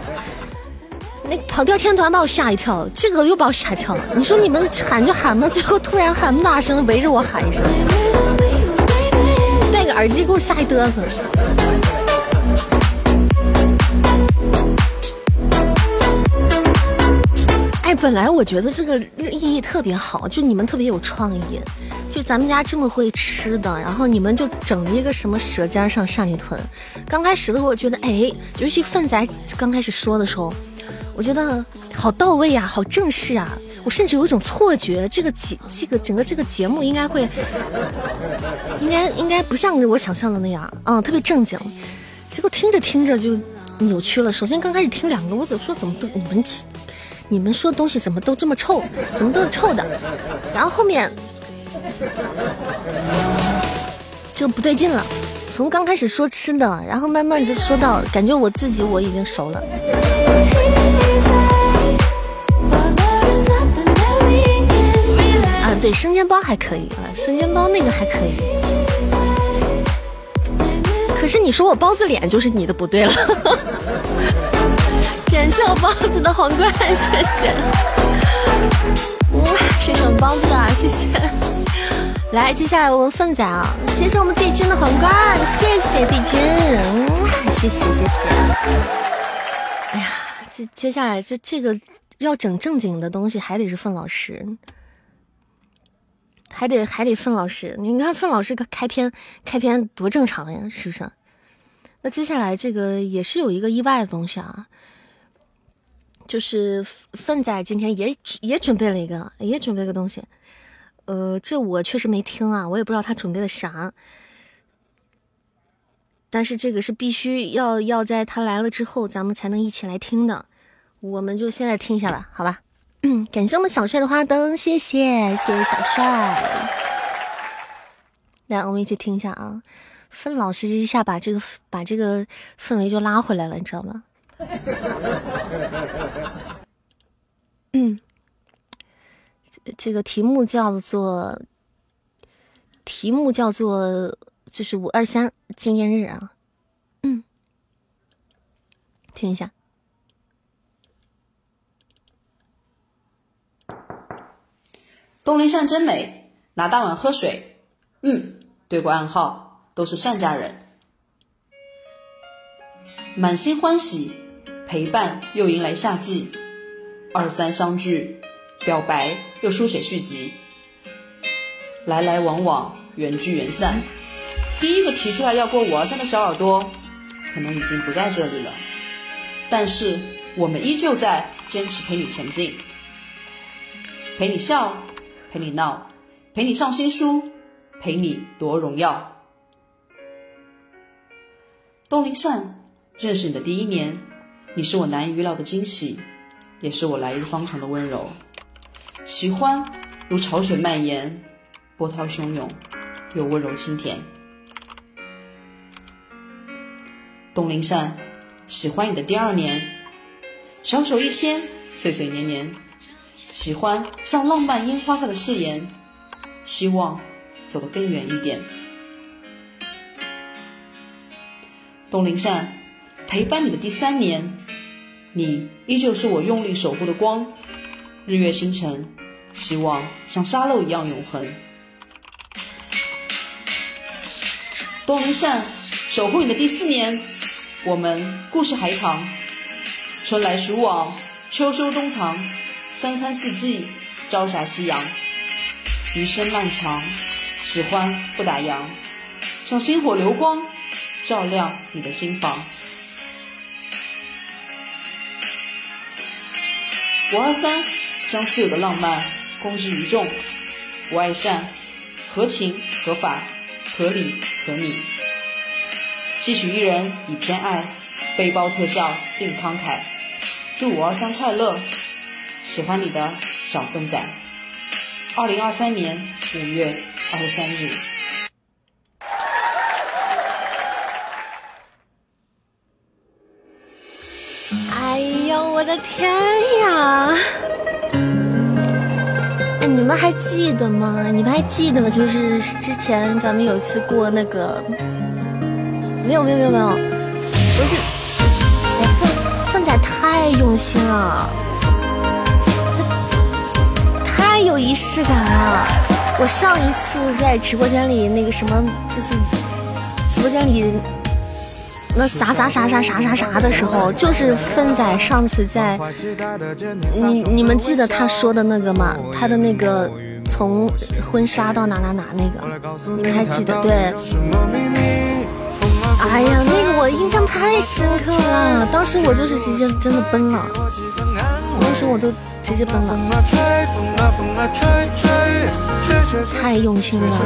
那跑调天团把我吓一跳，这个又把我吓一跳了。你说你们喊就喊吧，最后突然喊那么大声，围着我喊一声，戴个耳机给我吓一嘚瑟。哎，本来我觉得这个意义特别好，就你们特别有创意，就咱们家这么会吃的，然后你们就整一个什么舌尖上上一屯。刚开始的时候，我觉得，哎，尤其粪仔刚开始说的时候，我觉得好到位啊，好正式啊，我甚至有一种错觉，这个节这个整个这个节目应该会，应该应该不像我想象的那样，嗯，特别正经。结果听着听着就扭曲了。首先刚开始听两个，我怎么说怎么都你们。你们说东西怎么都这么臭？怎么都是臭的？然后后面就不对劲了。从刚开始说吃的，然后慢慢就说到，感觉我自己我已经熟了。啊，对，生煎包还可以啊，生煎包那个还可以。可是你说我包子脸就是你的不对了。感谢我包子的皇冠，谢谢。哇，谢谢我们包子啊，谢谢。来，接下来我们凤仔啊，谢谢我们帝君的皇冠，谢谢帝君，谢谢谢谢。接接下来这这个要整正经的东西，还得是凤老师，还得还得凤老师。你看凤老师开篇开篇多正常呀，是不是？那接下来这个也是有一个意外的东西啊。就是粪仔今天也也准备了一个，也准备个东西，呃，这我确实没听啊，我也不知道他准备的啥，但是这个是必须要要在他来了之后，咱们才能一起来听的，我们就现在听一下吧，好吧？嗯感谢我们小帅的花灯，谢谢谢谢小帅，来，我们一起听一下啊，分老师一下把这个把这个氛围就拉回来了，你知道吗？嗯，这个题目叫做题目叫做就是五二三纪念日啊，嗯，听一下。东林善真美，拿大碗喝水。嗯，对过暗号，都是善家人。满心欢喜，陪伴又迎来夏季，二三相聚，表白又书写续集，来来往往，缘聚缘散。第一个提出来要过五二三的小耳朵，可能已经不在这里了，但是我们依旧在坚持陪你前进，陪你笑，陪你闹，陪你上新书，陪你夺荣耀。东林善，认识你的第一年，你是我难以预料的惊喜，也是我来日方长的温柔。喜欢如潮水蔓延，波涛汹涌，又温柔清甜。东林善，喜欢你的第二年，小手一牵，岁岁年年。喜欢像浪漫樱花下的誓言，希望走得更远一点。东林善，陪伴你的第三年，你依旧是我用力守护的光，日月星辰，希望像沙漏一样永恒。东林善，守护你的第四年。我们故事还长，春来暑往，秋收冬藏，三餐四季，朝霞夕阳，余生漫长，喜欢不打烊，像星火流光，照亮你的心房。五二三，将所有的浪漫公之于众，我爱善，合情合法，合理合理。吸取一人以偏爱，背包特效尽慷慨，祝五二三快乐！喜欢你的小粪仔，二零二三年五月二十三日。哎呦，我的天呀！哎，你们还记得吗？你们还记得吗就是之前咱们有一次过那个。没有没有没有没有，不是，哎，凤凤仔太用心了，仪式感了。我上一次在直播间里那个什么，就是直播间里那啥啥啥啥啥啥啥的时候，就是凤仔上次在，你你们记得他说的那个吗？他的那个从婚纱到哪哪哪那个，你们还记得对？哎呀，那个我印象太深刻了，当时我就是直接真的奔了，当时我都直接奔了，太用心了，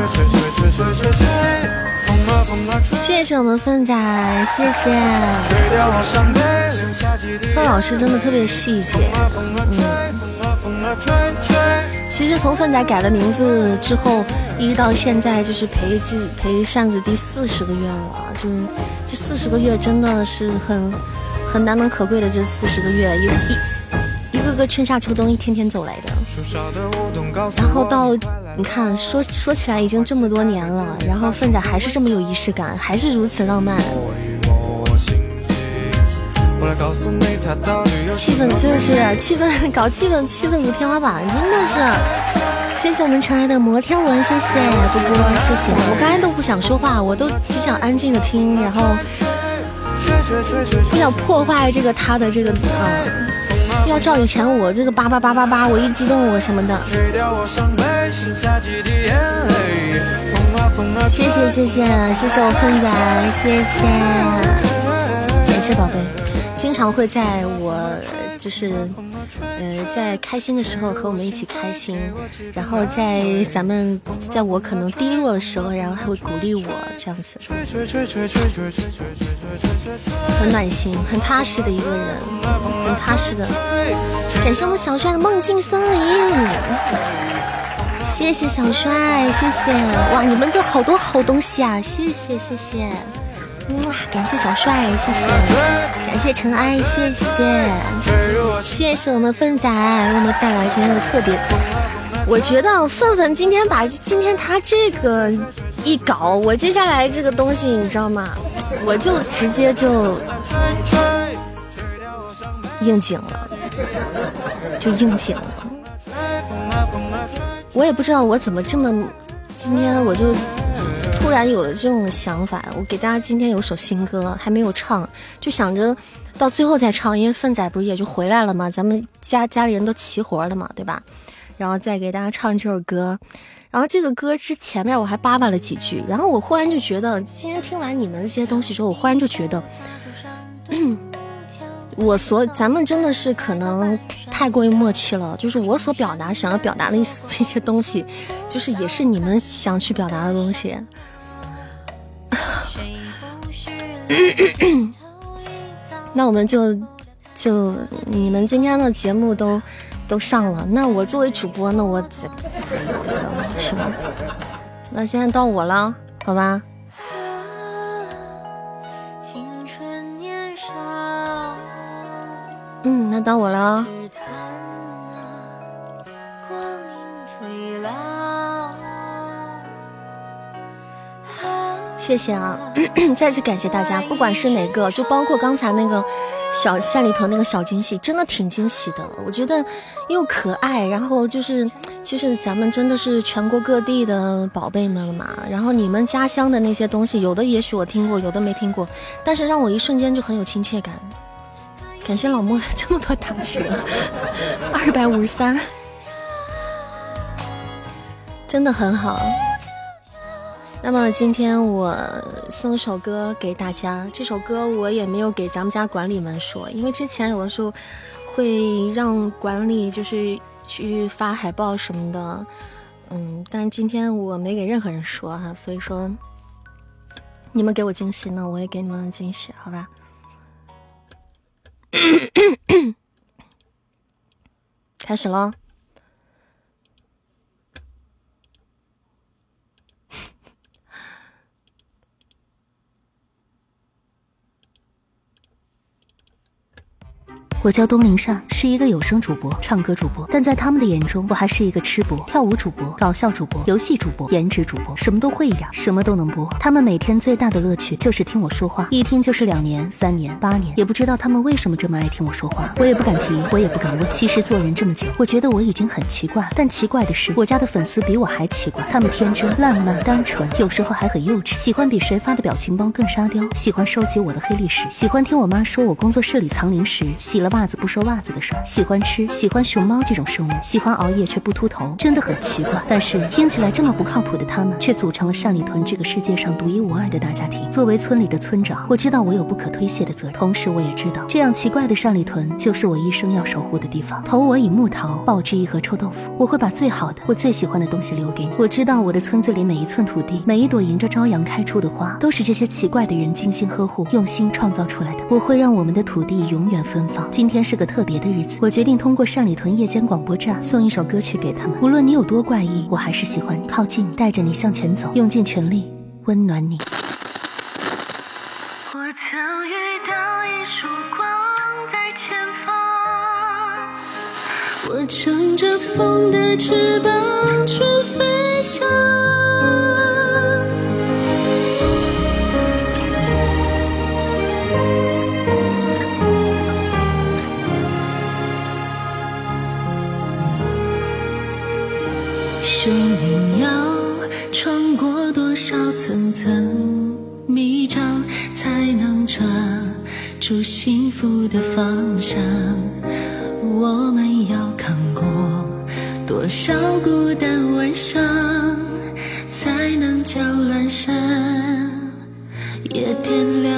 谢谢我们奋仔，谢谢，范老师真的特别细节，嗯。其实从粪仔改了名字之后，一直到现在，就是陪就陪扇子第四十个月了。就是这四十个月真的是很很难能可贵的，这四十个月一一一个个春夏秋冬一天天走来的。然后到你看说说起来已经这么多年了，然后粪仔还是这么有仪式感，还是如此浪漫。气氛就是气氛，搞气氛，气氛如天花板，真的是。谢谢我们尘埃的摩天轮，谢谢波波，谢谢。我刚才都不想说话，我都只想安静的听，然后不想破坏这个他的这个啊。要照以前我这个叭叭叭叭叭，我一激动我什么的。谢谢谢谢谢谢我凤仔，谢谢，感谢宝贝。经常会在我就是，呃，在开心的时候和我们一起开心，然后在咱们在我可能低落的时候，然后还会鼓励我这样子，很暖心，很踏实的一个人，很踏实的。感谢我们小帅的梦境森林，谢谢小帅，谢谢哇，你们都好多好东西啊，谢谢谢谢。哇！感谢小帅，谢谢，感谢尘埃，谢谢，谢谢我们粪仔为我们带来今天的特别。我觉得粪粪今天把今天他这个一搞，我接下来这个东西你知道吗？我就直接就应景了，就应景了。我也不知道我怎么这么，今天我就。突然有了这种想法，我给大家今天有首新歌还没有唱，就想着到最后再唱，因为粪仔不是也就回来了吗？咱们家家里人都齐活了嘛，对吧？然后再给大家唱这首歌。然后这个歌之前面我还叭叭了几句，然后我忽然就觉得，今天听完你们这些东西之后，我忽然就觉得，我所咱们真的是可能太过于默契了，就是我所表达想要表达的这些东西，就是也是你们想去表达的东西。那我们就就你们今天的节目都。都上了，那我作为主播，那我怎是吧？那现在到我了，好吧？嗯，那到我了。谢谢啊，再次感谢大家，不管是哪个，就包括刚才那个。小山里头那个小惊喜真的挺惊喜的，我觉得又可爱，然后就是就是咱们真的是全国各地的宝贝们嘛，然后你们家乡的那些东西，有的也许我听过，有的没听过，但是让我一瞬间就很有亲切感。感谢老莫的这么多打击，二百五十三，真的很好。那么今天我送首歌给大家，这首歌我也没有给咱们家管理们说，因为之前有的时候会让管理就是去发海报什么的，嗯，但是今天我没给任何人说哈，所以说你们给我惊喜，呢我也给你们惊喜，好吧？开始喽。我叫东林善，是一个有声主播、唱歌主播，但在他们的眼中，我还是一个吃播、跳舞主播、搞笑主播、游戏主播、颜值主播，什么都会一点，什么都能播。他们每天最大的乐趣就是听我说话，一听就是两年、三年、八年，也不知道他们为什么这么爱听我说话。我也不敢提，我也不敢问。其实做人这么久，我觉得我已经很奇怪，但奇怪的是，我家的粉丝比我还奇怪。他们天真、烂漫、单纯，有时候还很幼稚，喜欢比谁发的表情包更沙雕，喜欢收集我的黑历史，喜欢听我妈说我工作室里藏零食，洗了袜子不收袜子。的事儿，喜欢吃，喜欢熊猫这种生物，喜欢熬夜却不秃头，真的很奇怪。但是听起来这么不靠谱的他们，却组成了单里屯这个世界上独一无二的大家庭。作为村里的村长，我知道我有不可推卸的责任，同时我也知道，这样奇怪的单里屯就是我一生要守护的地方。投我以木桃，报之一盒臭豆腐。我会把最好的，我最喜欢的东西留给你。我知道我的村子里每一寸土地，每一朵迎着朝阳开出的花，都是这些奇怪的人精心呵护、用心创造出来的。我会让我们的土地永远芬芳。今今天是个特别的日子，我决定通过单里屯夜间广播站送一首歌曲给他们。无论你有多怪异，我还是喜欢靠近，带着你向前走，用尽全力温暖你。我曾遇到一束光在前方，我乘着风的翅膀去飞翔。多少层层迷障，才能抓住幸福的方向？我们要扛过多少孤单晚上，才能将阑珊也点亮？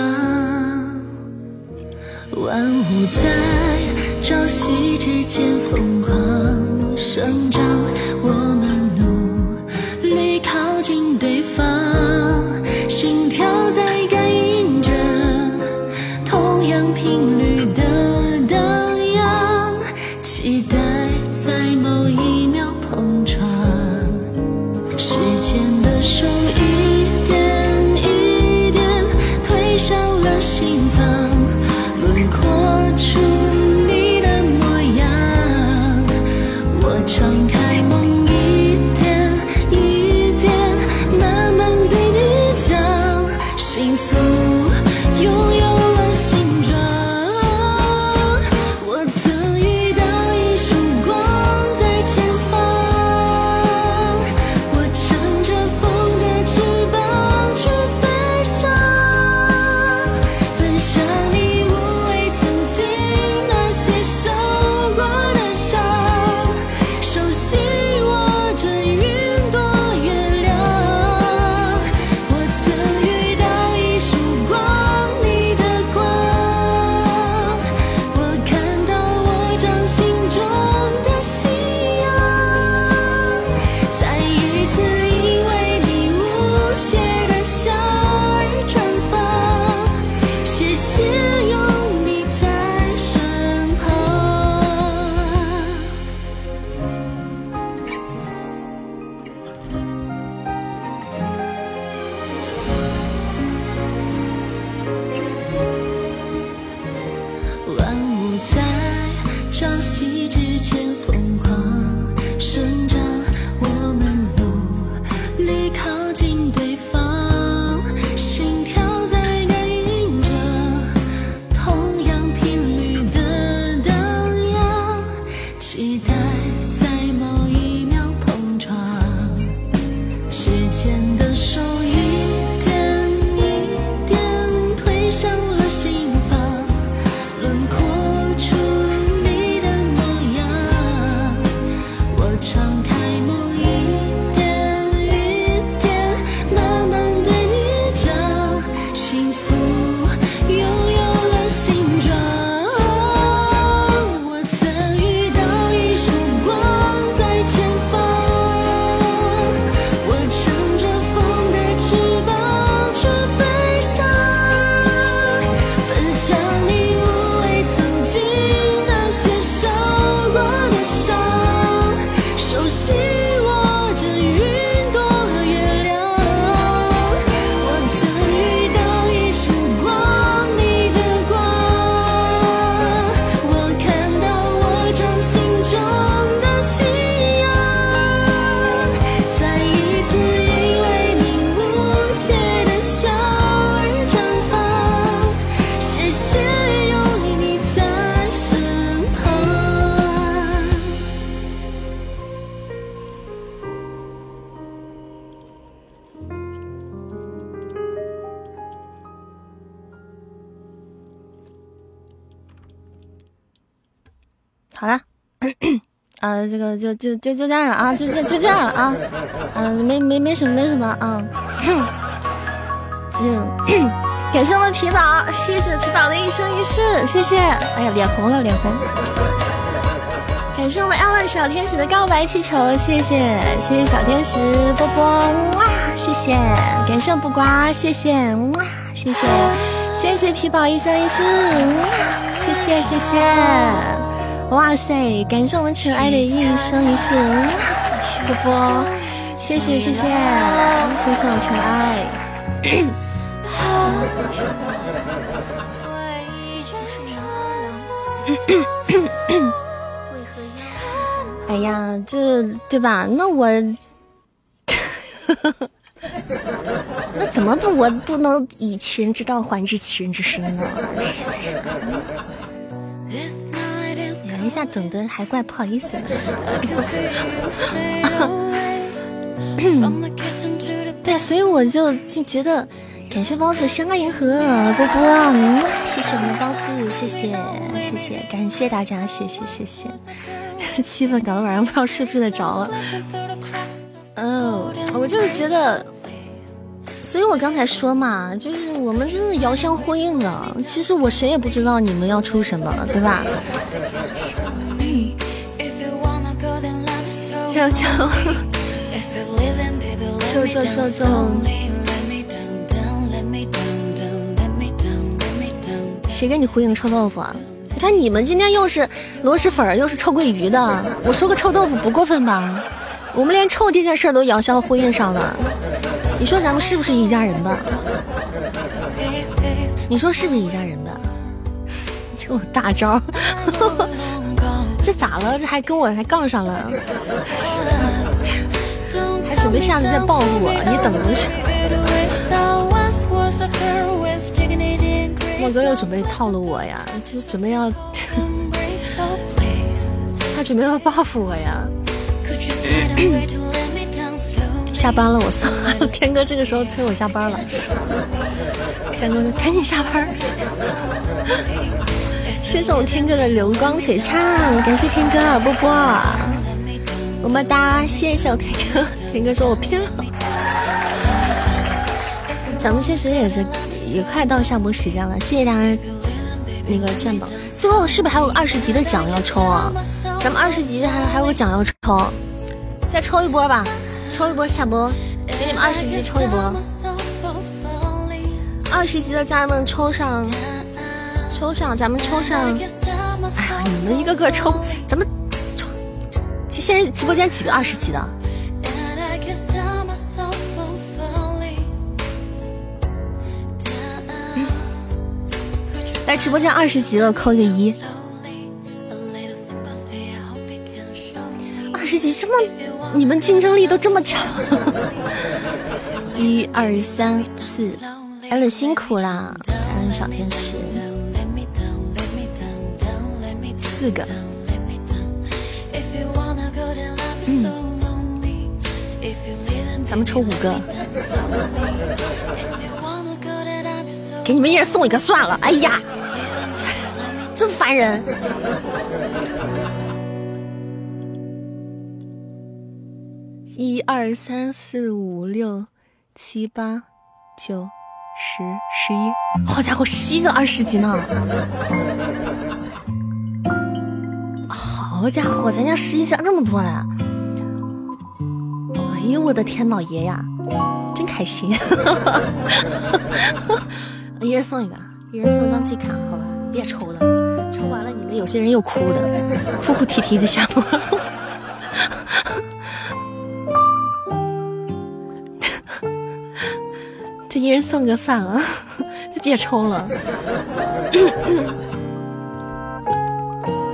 万物在朝夕之间疯狂生长，我们。靠近对方，心跳就就就就这样了啊，就就就这样了啊，嗯、没没没什么没什么啊，就 感谢我们皮宝，谢谢皮宝的一生一世，谢谢，哎呀，脸红了，脸红。感谢我们 Ellen 小天使的告白气球，谢谢谢谢小天使波波，哇，谢谢，感谢不瓜，谢谢，哇，谢谢。谢谢皮宝一生一世，谢谢谢谢，哇塞，感谢我们尘埃的一生一世，波波，谢谢谢谢谢谢我尘埃。哎呀，这对吧？那我，那怎么不我不能以其人之道还治其人之身呢？是不是？一下整的还怪不好意思的。对，所以我就就觉得，感谢包子相爱银河波波，嗯，谢谢我们的包子，谢谢谢谢，感谢大家，谢谢谢谢。气氛搞得晚上不知道睡不睡得着了。嗯，我就是觉得，所以我刚才说嘛，就是我们真的遥相呼应了。其实我谁也不知道你们要出什么，对吧？就就就就就就，谁跟你呼应臭豆腐啊？你看你们今天又是螺蛳粉，又是臭鳜鱼的，我说个臭豆腐不过分吧？我们连臭这件事都遥相呼应上了，你说咱们是不是一家人吧？你说是不是一家人吧？有大招，这咋了？这还跟我还杠上了，还准备下次再报复我？你等着去！莫哥又准备套路我呀，就是准备要，他准备要报复我呀。下班了，我操！天哥这个时候催我下班了，天哥说赶紧下班。谢谢我天哥的流光璀璨，感谢天哥波波，么么哒！谢谢我天哥，天哥说我拼了。咱们确实也是也快到下播时间了，谢谢大家那个占榜。最后是不是还有二十级的奖要抽啊？咱们二十级还还有个奖要抽，再抽一波吧，抽一波下播，给你们二十级抽一波。二十级的家人们抽上，抽上，咱们抽上。哎呀，你们一个个抽，咱们抽。现在直播间几个二十级的？来直播间二十级的，扣一个一。这么，你们竞争力都这么强。一二三四，艾伦辛苦啦，艾伦小天使。四个。嗯。咱们抽五个。给你们一人送一个算了。哎呀，真烦人。一二三四五六七八九十十一，好家伙，十一个二十级呢！好家伙，咱家十一加这么多了！哎呦我的天，老爷呀，真开心！一人送一个，一人送张季卡，好吧，别抽了，抽完了你们有些人又哭了，哭哭啼啼的下播。一人送个算了，就别抽了。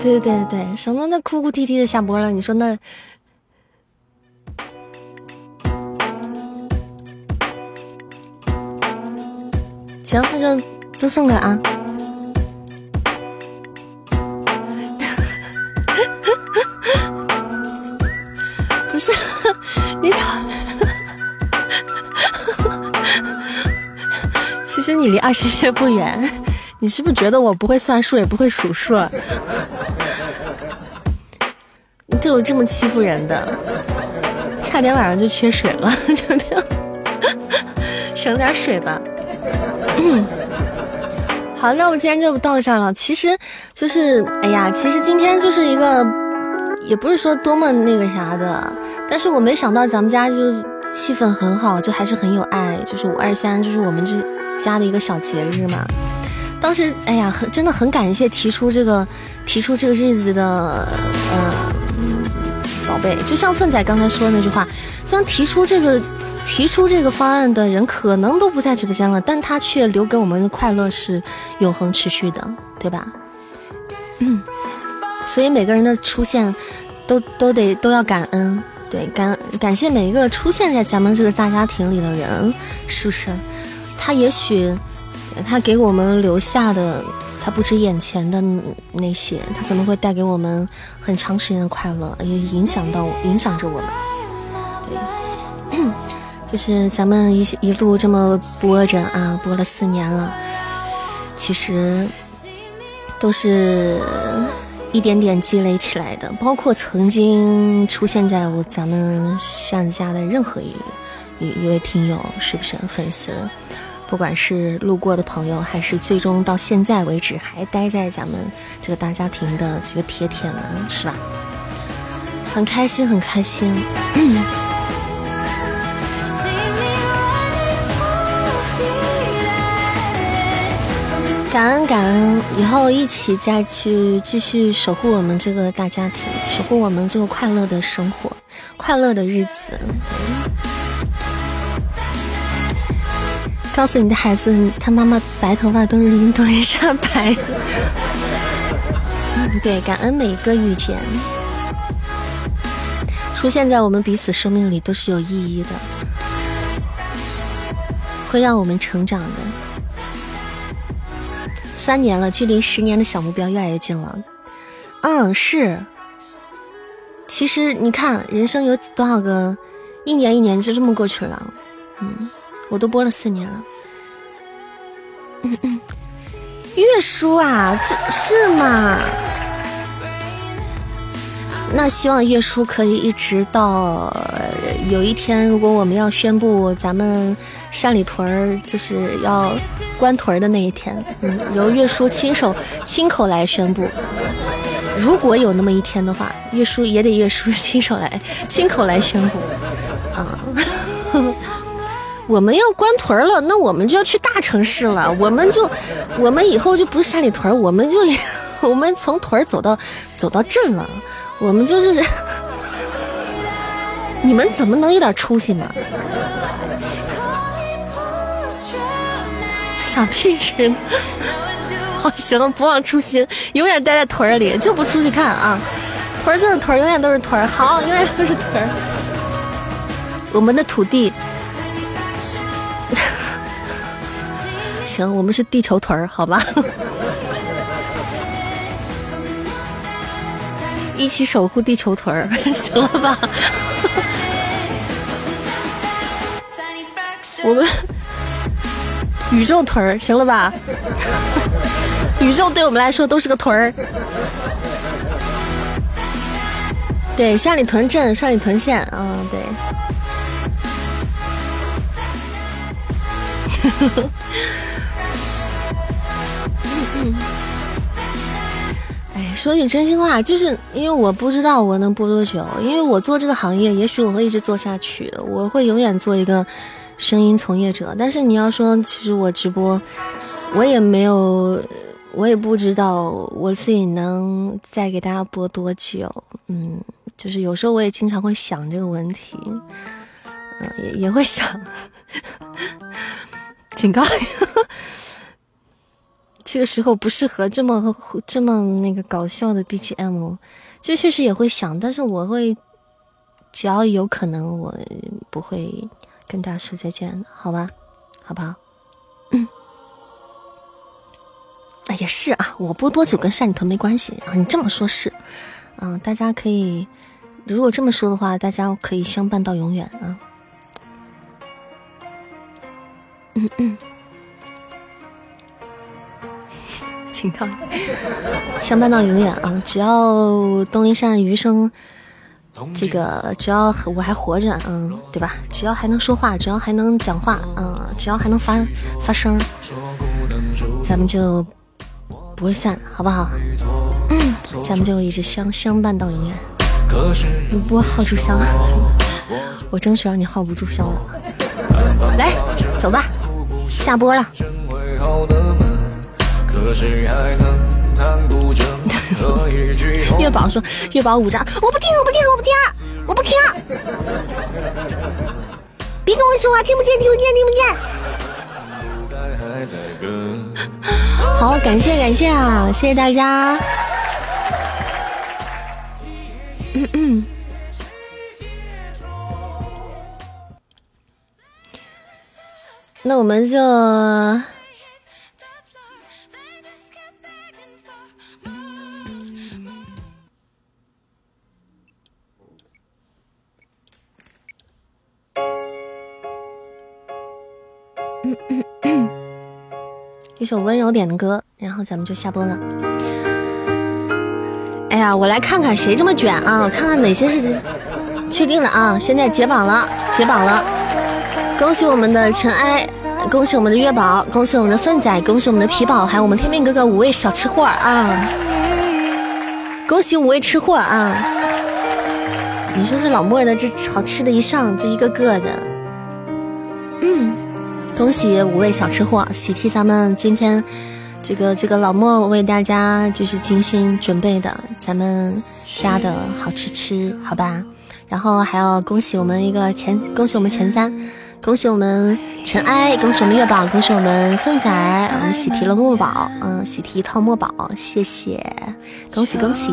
对对对，什么那哭哭啼啼的下播了。你说那？行，那就都送个啊！其实你离二十岁不远，你是不是觉得我不会算数也不会数数？你就有这么欺负人的？差点晚上就缺水了，就这样，省点水吧。嗯，好，那我今天就到这了。其实就是，哎呀，其实今天就是一个，也不是说多么那个啥的，但是我没想到咱们家就气氛很好，就还是很有爱。就是五二三，就是我们这家的一个小节日嘛。当时，哎呀，很真的很感谢提出这个提出这个日子的呃宝贝，就像凤仔刚才说的那句话，虽然提出这个。提出这个方案的人可能都不在直播间了，但他却留给我们的快乐是永恒持续的，对吧？嗯，所以每个人的出现，都都得都要感恩，对感感谢每一个出现在咱们这个大家庭里的人，是不是？他也许他给我们留下的，他不止眼前的那些，他可能会带给我们很长时间的快乐，也影响到影响着我们，对。就是咱们一一路这么播着啊，播了四年了，其实都是一点点积累起来的。包括曾经出现在我咱们扇子家的任何一一一位听友，是不是粉丝？不管是路过的朋友，还是最终到现在为止还待在咱们这个大家庭的这个铁铁们，是吧？很开心，很开心。感恩感恩，以后一起再去继续守护我们这个大家庭，守护我们这个快乐的生活，快乐的日子。告诉你的孩子，他妈妈白头发都是因多丽莎白。对，感恩每一个遇见，出现在我们彼此生命里都是有意义的，会让我们成长的。三年了，距离十年的小目标越来越近了。嗯，是。其实你看，人生有多少个一年一年就这么过去了。嗯，我都播了四年了。嗯嗯，月叔啊，这是吗？那希望月叔可以一直到有一天，如果我们要宣布咱们山里屯儿就是要关屯儿的那一天，嗯，由月叔亲手亲口来宣布。如果有那么一天的话，月叔也得月叔亲手来亲口来宣布啊！我们要关屯了，那我们就要去大城市了。我们就我们以后就不是山里屯，我们就 我们从屯走到走到镇了。我们就是，你们怎么能有点出息嘛？傻屁似的！好，行，不忘初心，永远待在屯里，就不出去看啊！屯就是屯，永远都是屯。好，永远都是屯。我们的土地，行，我们是地球屯儿，好吧？一起守护地球屯儿，行了吧？我们宇宙屯儿，行了吧？宇宙对我们来说都是个屯儿。对，上里屯镇，上里屯县，嗯，对。哎，说句真心话，就是因为我不知道我能播多久，因为我做这个行业，也许我会一直做下去，我会永远做一个。声音从业者，但是你要说，其实我直播，我也没有，我也不知道我自己能再给大家播多久。嗯，就是有时候我也经常会想这个问题，嗯，也也会想，警告，这个时候不适合这么这么那个搞笑的 BGM，就确实也会想，但是我会，只要有可能，我不会。跟大家说再见的，好吧，好不好？嗯，哎，也是啊，我播多久跟善女屯没关系啊。你这么说，是，嗯，大家可以，如果这么说的话，大家可以相伴到永远啊。嗯 嗯，相伴到永远啊！只要东林善余生。这个只要我还活着，嗯，对吧？只要还能说话，只要还能讲话，嗯，只要还能发发声，咱们就不会散，好不好？嗯，咱们就一直相相伴到永远。你播号住香，我争取让你号不住香了。来，走吧，下播了。月宝说：“月宝五张，我不听，我不听，我不听，我不听！别跟我说话，听不见，听不见，听不见！好，感谢感谢啊，谢谢大家。嗯嗯，那我们就。”一首温柔点的歌，然后咱们就下播了。哎呀，我来看看谁这么卷啊！看看哪些是确定了啊！现在解榜了，解榜了！恭喜我们的尘埃，恭喜我们的月宝，恭喜我们的粪仔，恭喜我们的皮宝，还有我们天命哥哥五位小吃货啊！恭喜五位吃货啊！你说这老莫的这好吃的一上，这一个个的，嗯。恭喜五位小吃货，喜提咱们今天这个这个老莫为大家就是精心准备的咱们家的好吃吃，好吧？然后还要恭喜我们一个前，恭喜我们前三，恭喜我们尘埃，恭喜我们月宝，恭喜我们凤仔，我们喜提了墨宝，嗯，喜提一套墨宝，谢谢，恭喜恭喜。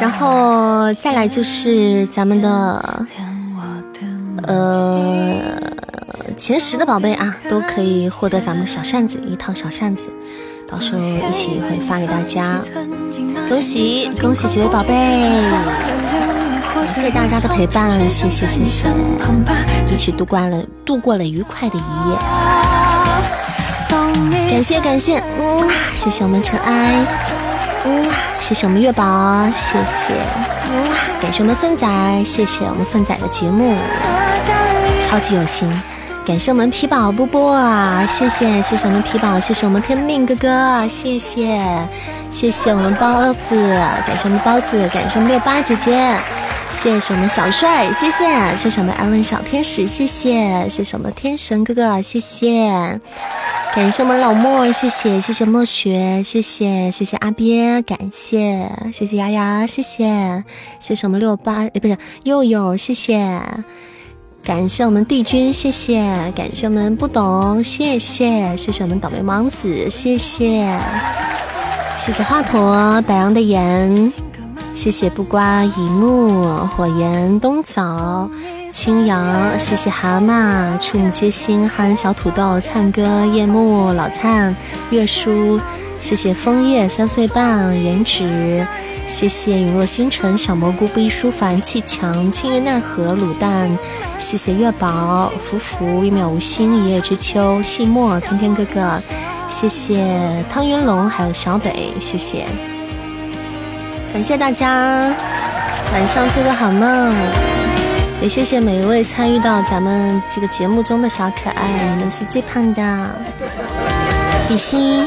然后再来就是咱们的，呃。前十的宝贝啊，都可以获得咱们的小扇子一套小扇子，到时候一起会发给大家。恭喜恭喜几位宝贝，谢谢大家的陪伴，谢谢谢谢，一起度过了度过了愉快的一夜。感谢感谢，嗯，谢谢我们尘埃，嗯，谢谢我们月宝，谢谢，嗯，感谢我们粪仔，谢谢我们粪仔的节目，超级有心。感谢我们皮宝波波啊，谢谢谢谢我们皮宝，谢谢我们天命哥哥，谢谢谢谢我们包子，感谢我们包子，感谢我们六八姐姐，谢谢我们小帅，谢谢谢谢我们艾伦小天使，谢谢谢谢我们天神哥哥，谢谢感谢我们老莫，谢谢谢谢墨雪，谢谢谢谢阿边，感谢谢谢丫丫，谢谢谢谢我们六八，哎不是悠悠，谢谢。感谢我们帝君，谢谢，感谢我们不懂，谢谢，谢谢我们倒霉王子，谢谢，谢谢华佗，白羊的盐，谢谢不瓜一木，火焰冬枣，青阳，谢谢蛤蟆，触目皆心，憨小土豆，灿哥，夜幕，老灿，月叔。谢谢枫叶三岁半颜值，谢谢陨落星辰小蘑菇不一舒凡气强青云奈何卤蛋，谢谢月宝福福一秒无心一叶知秋细墨天天哥哥，谢谢汤云龙还有小北，谢谢，感谢大家晚上做个好梦，也谢谢每一位参与到咱们这个节目中的小可爱，你们是最胖的，比心。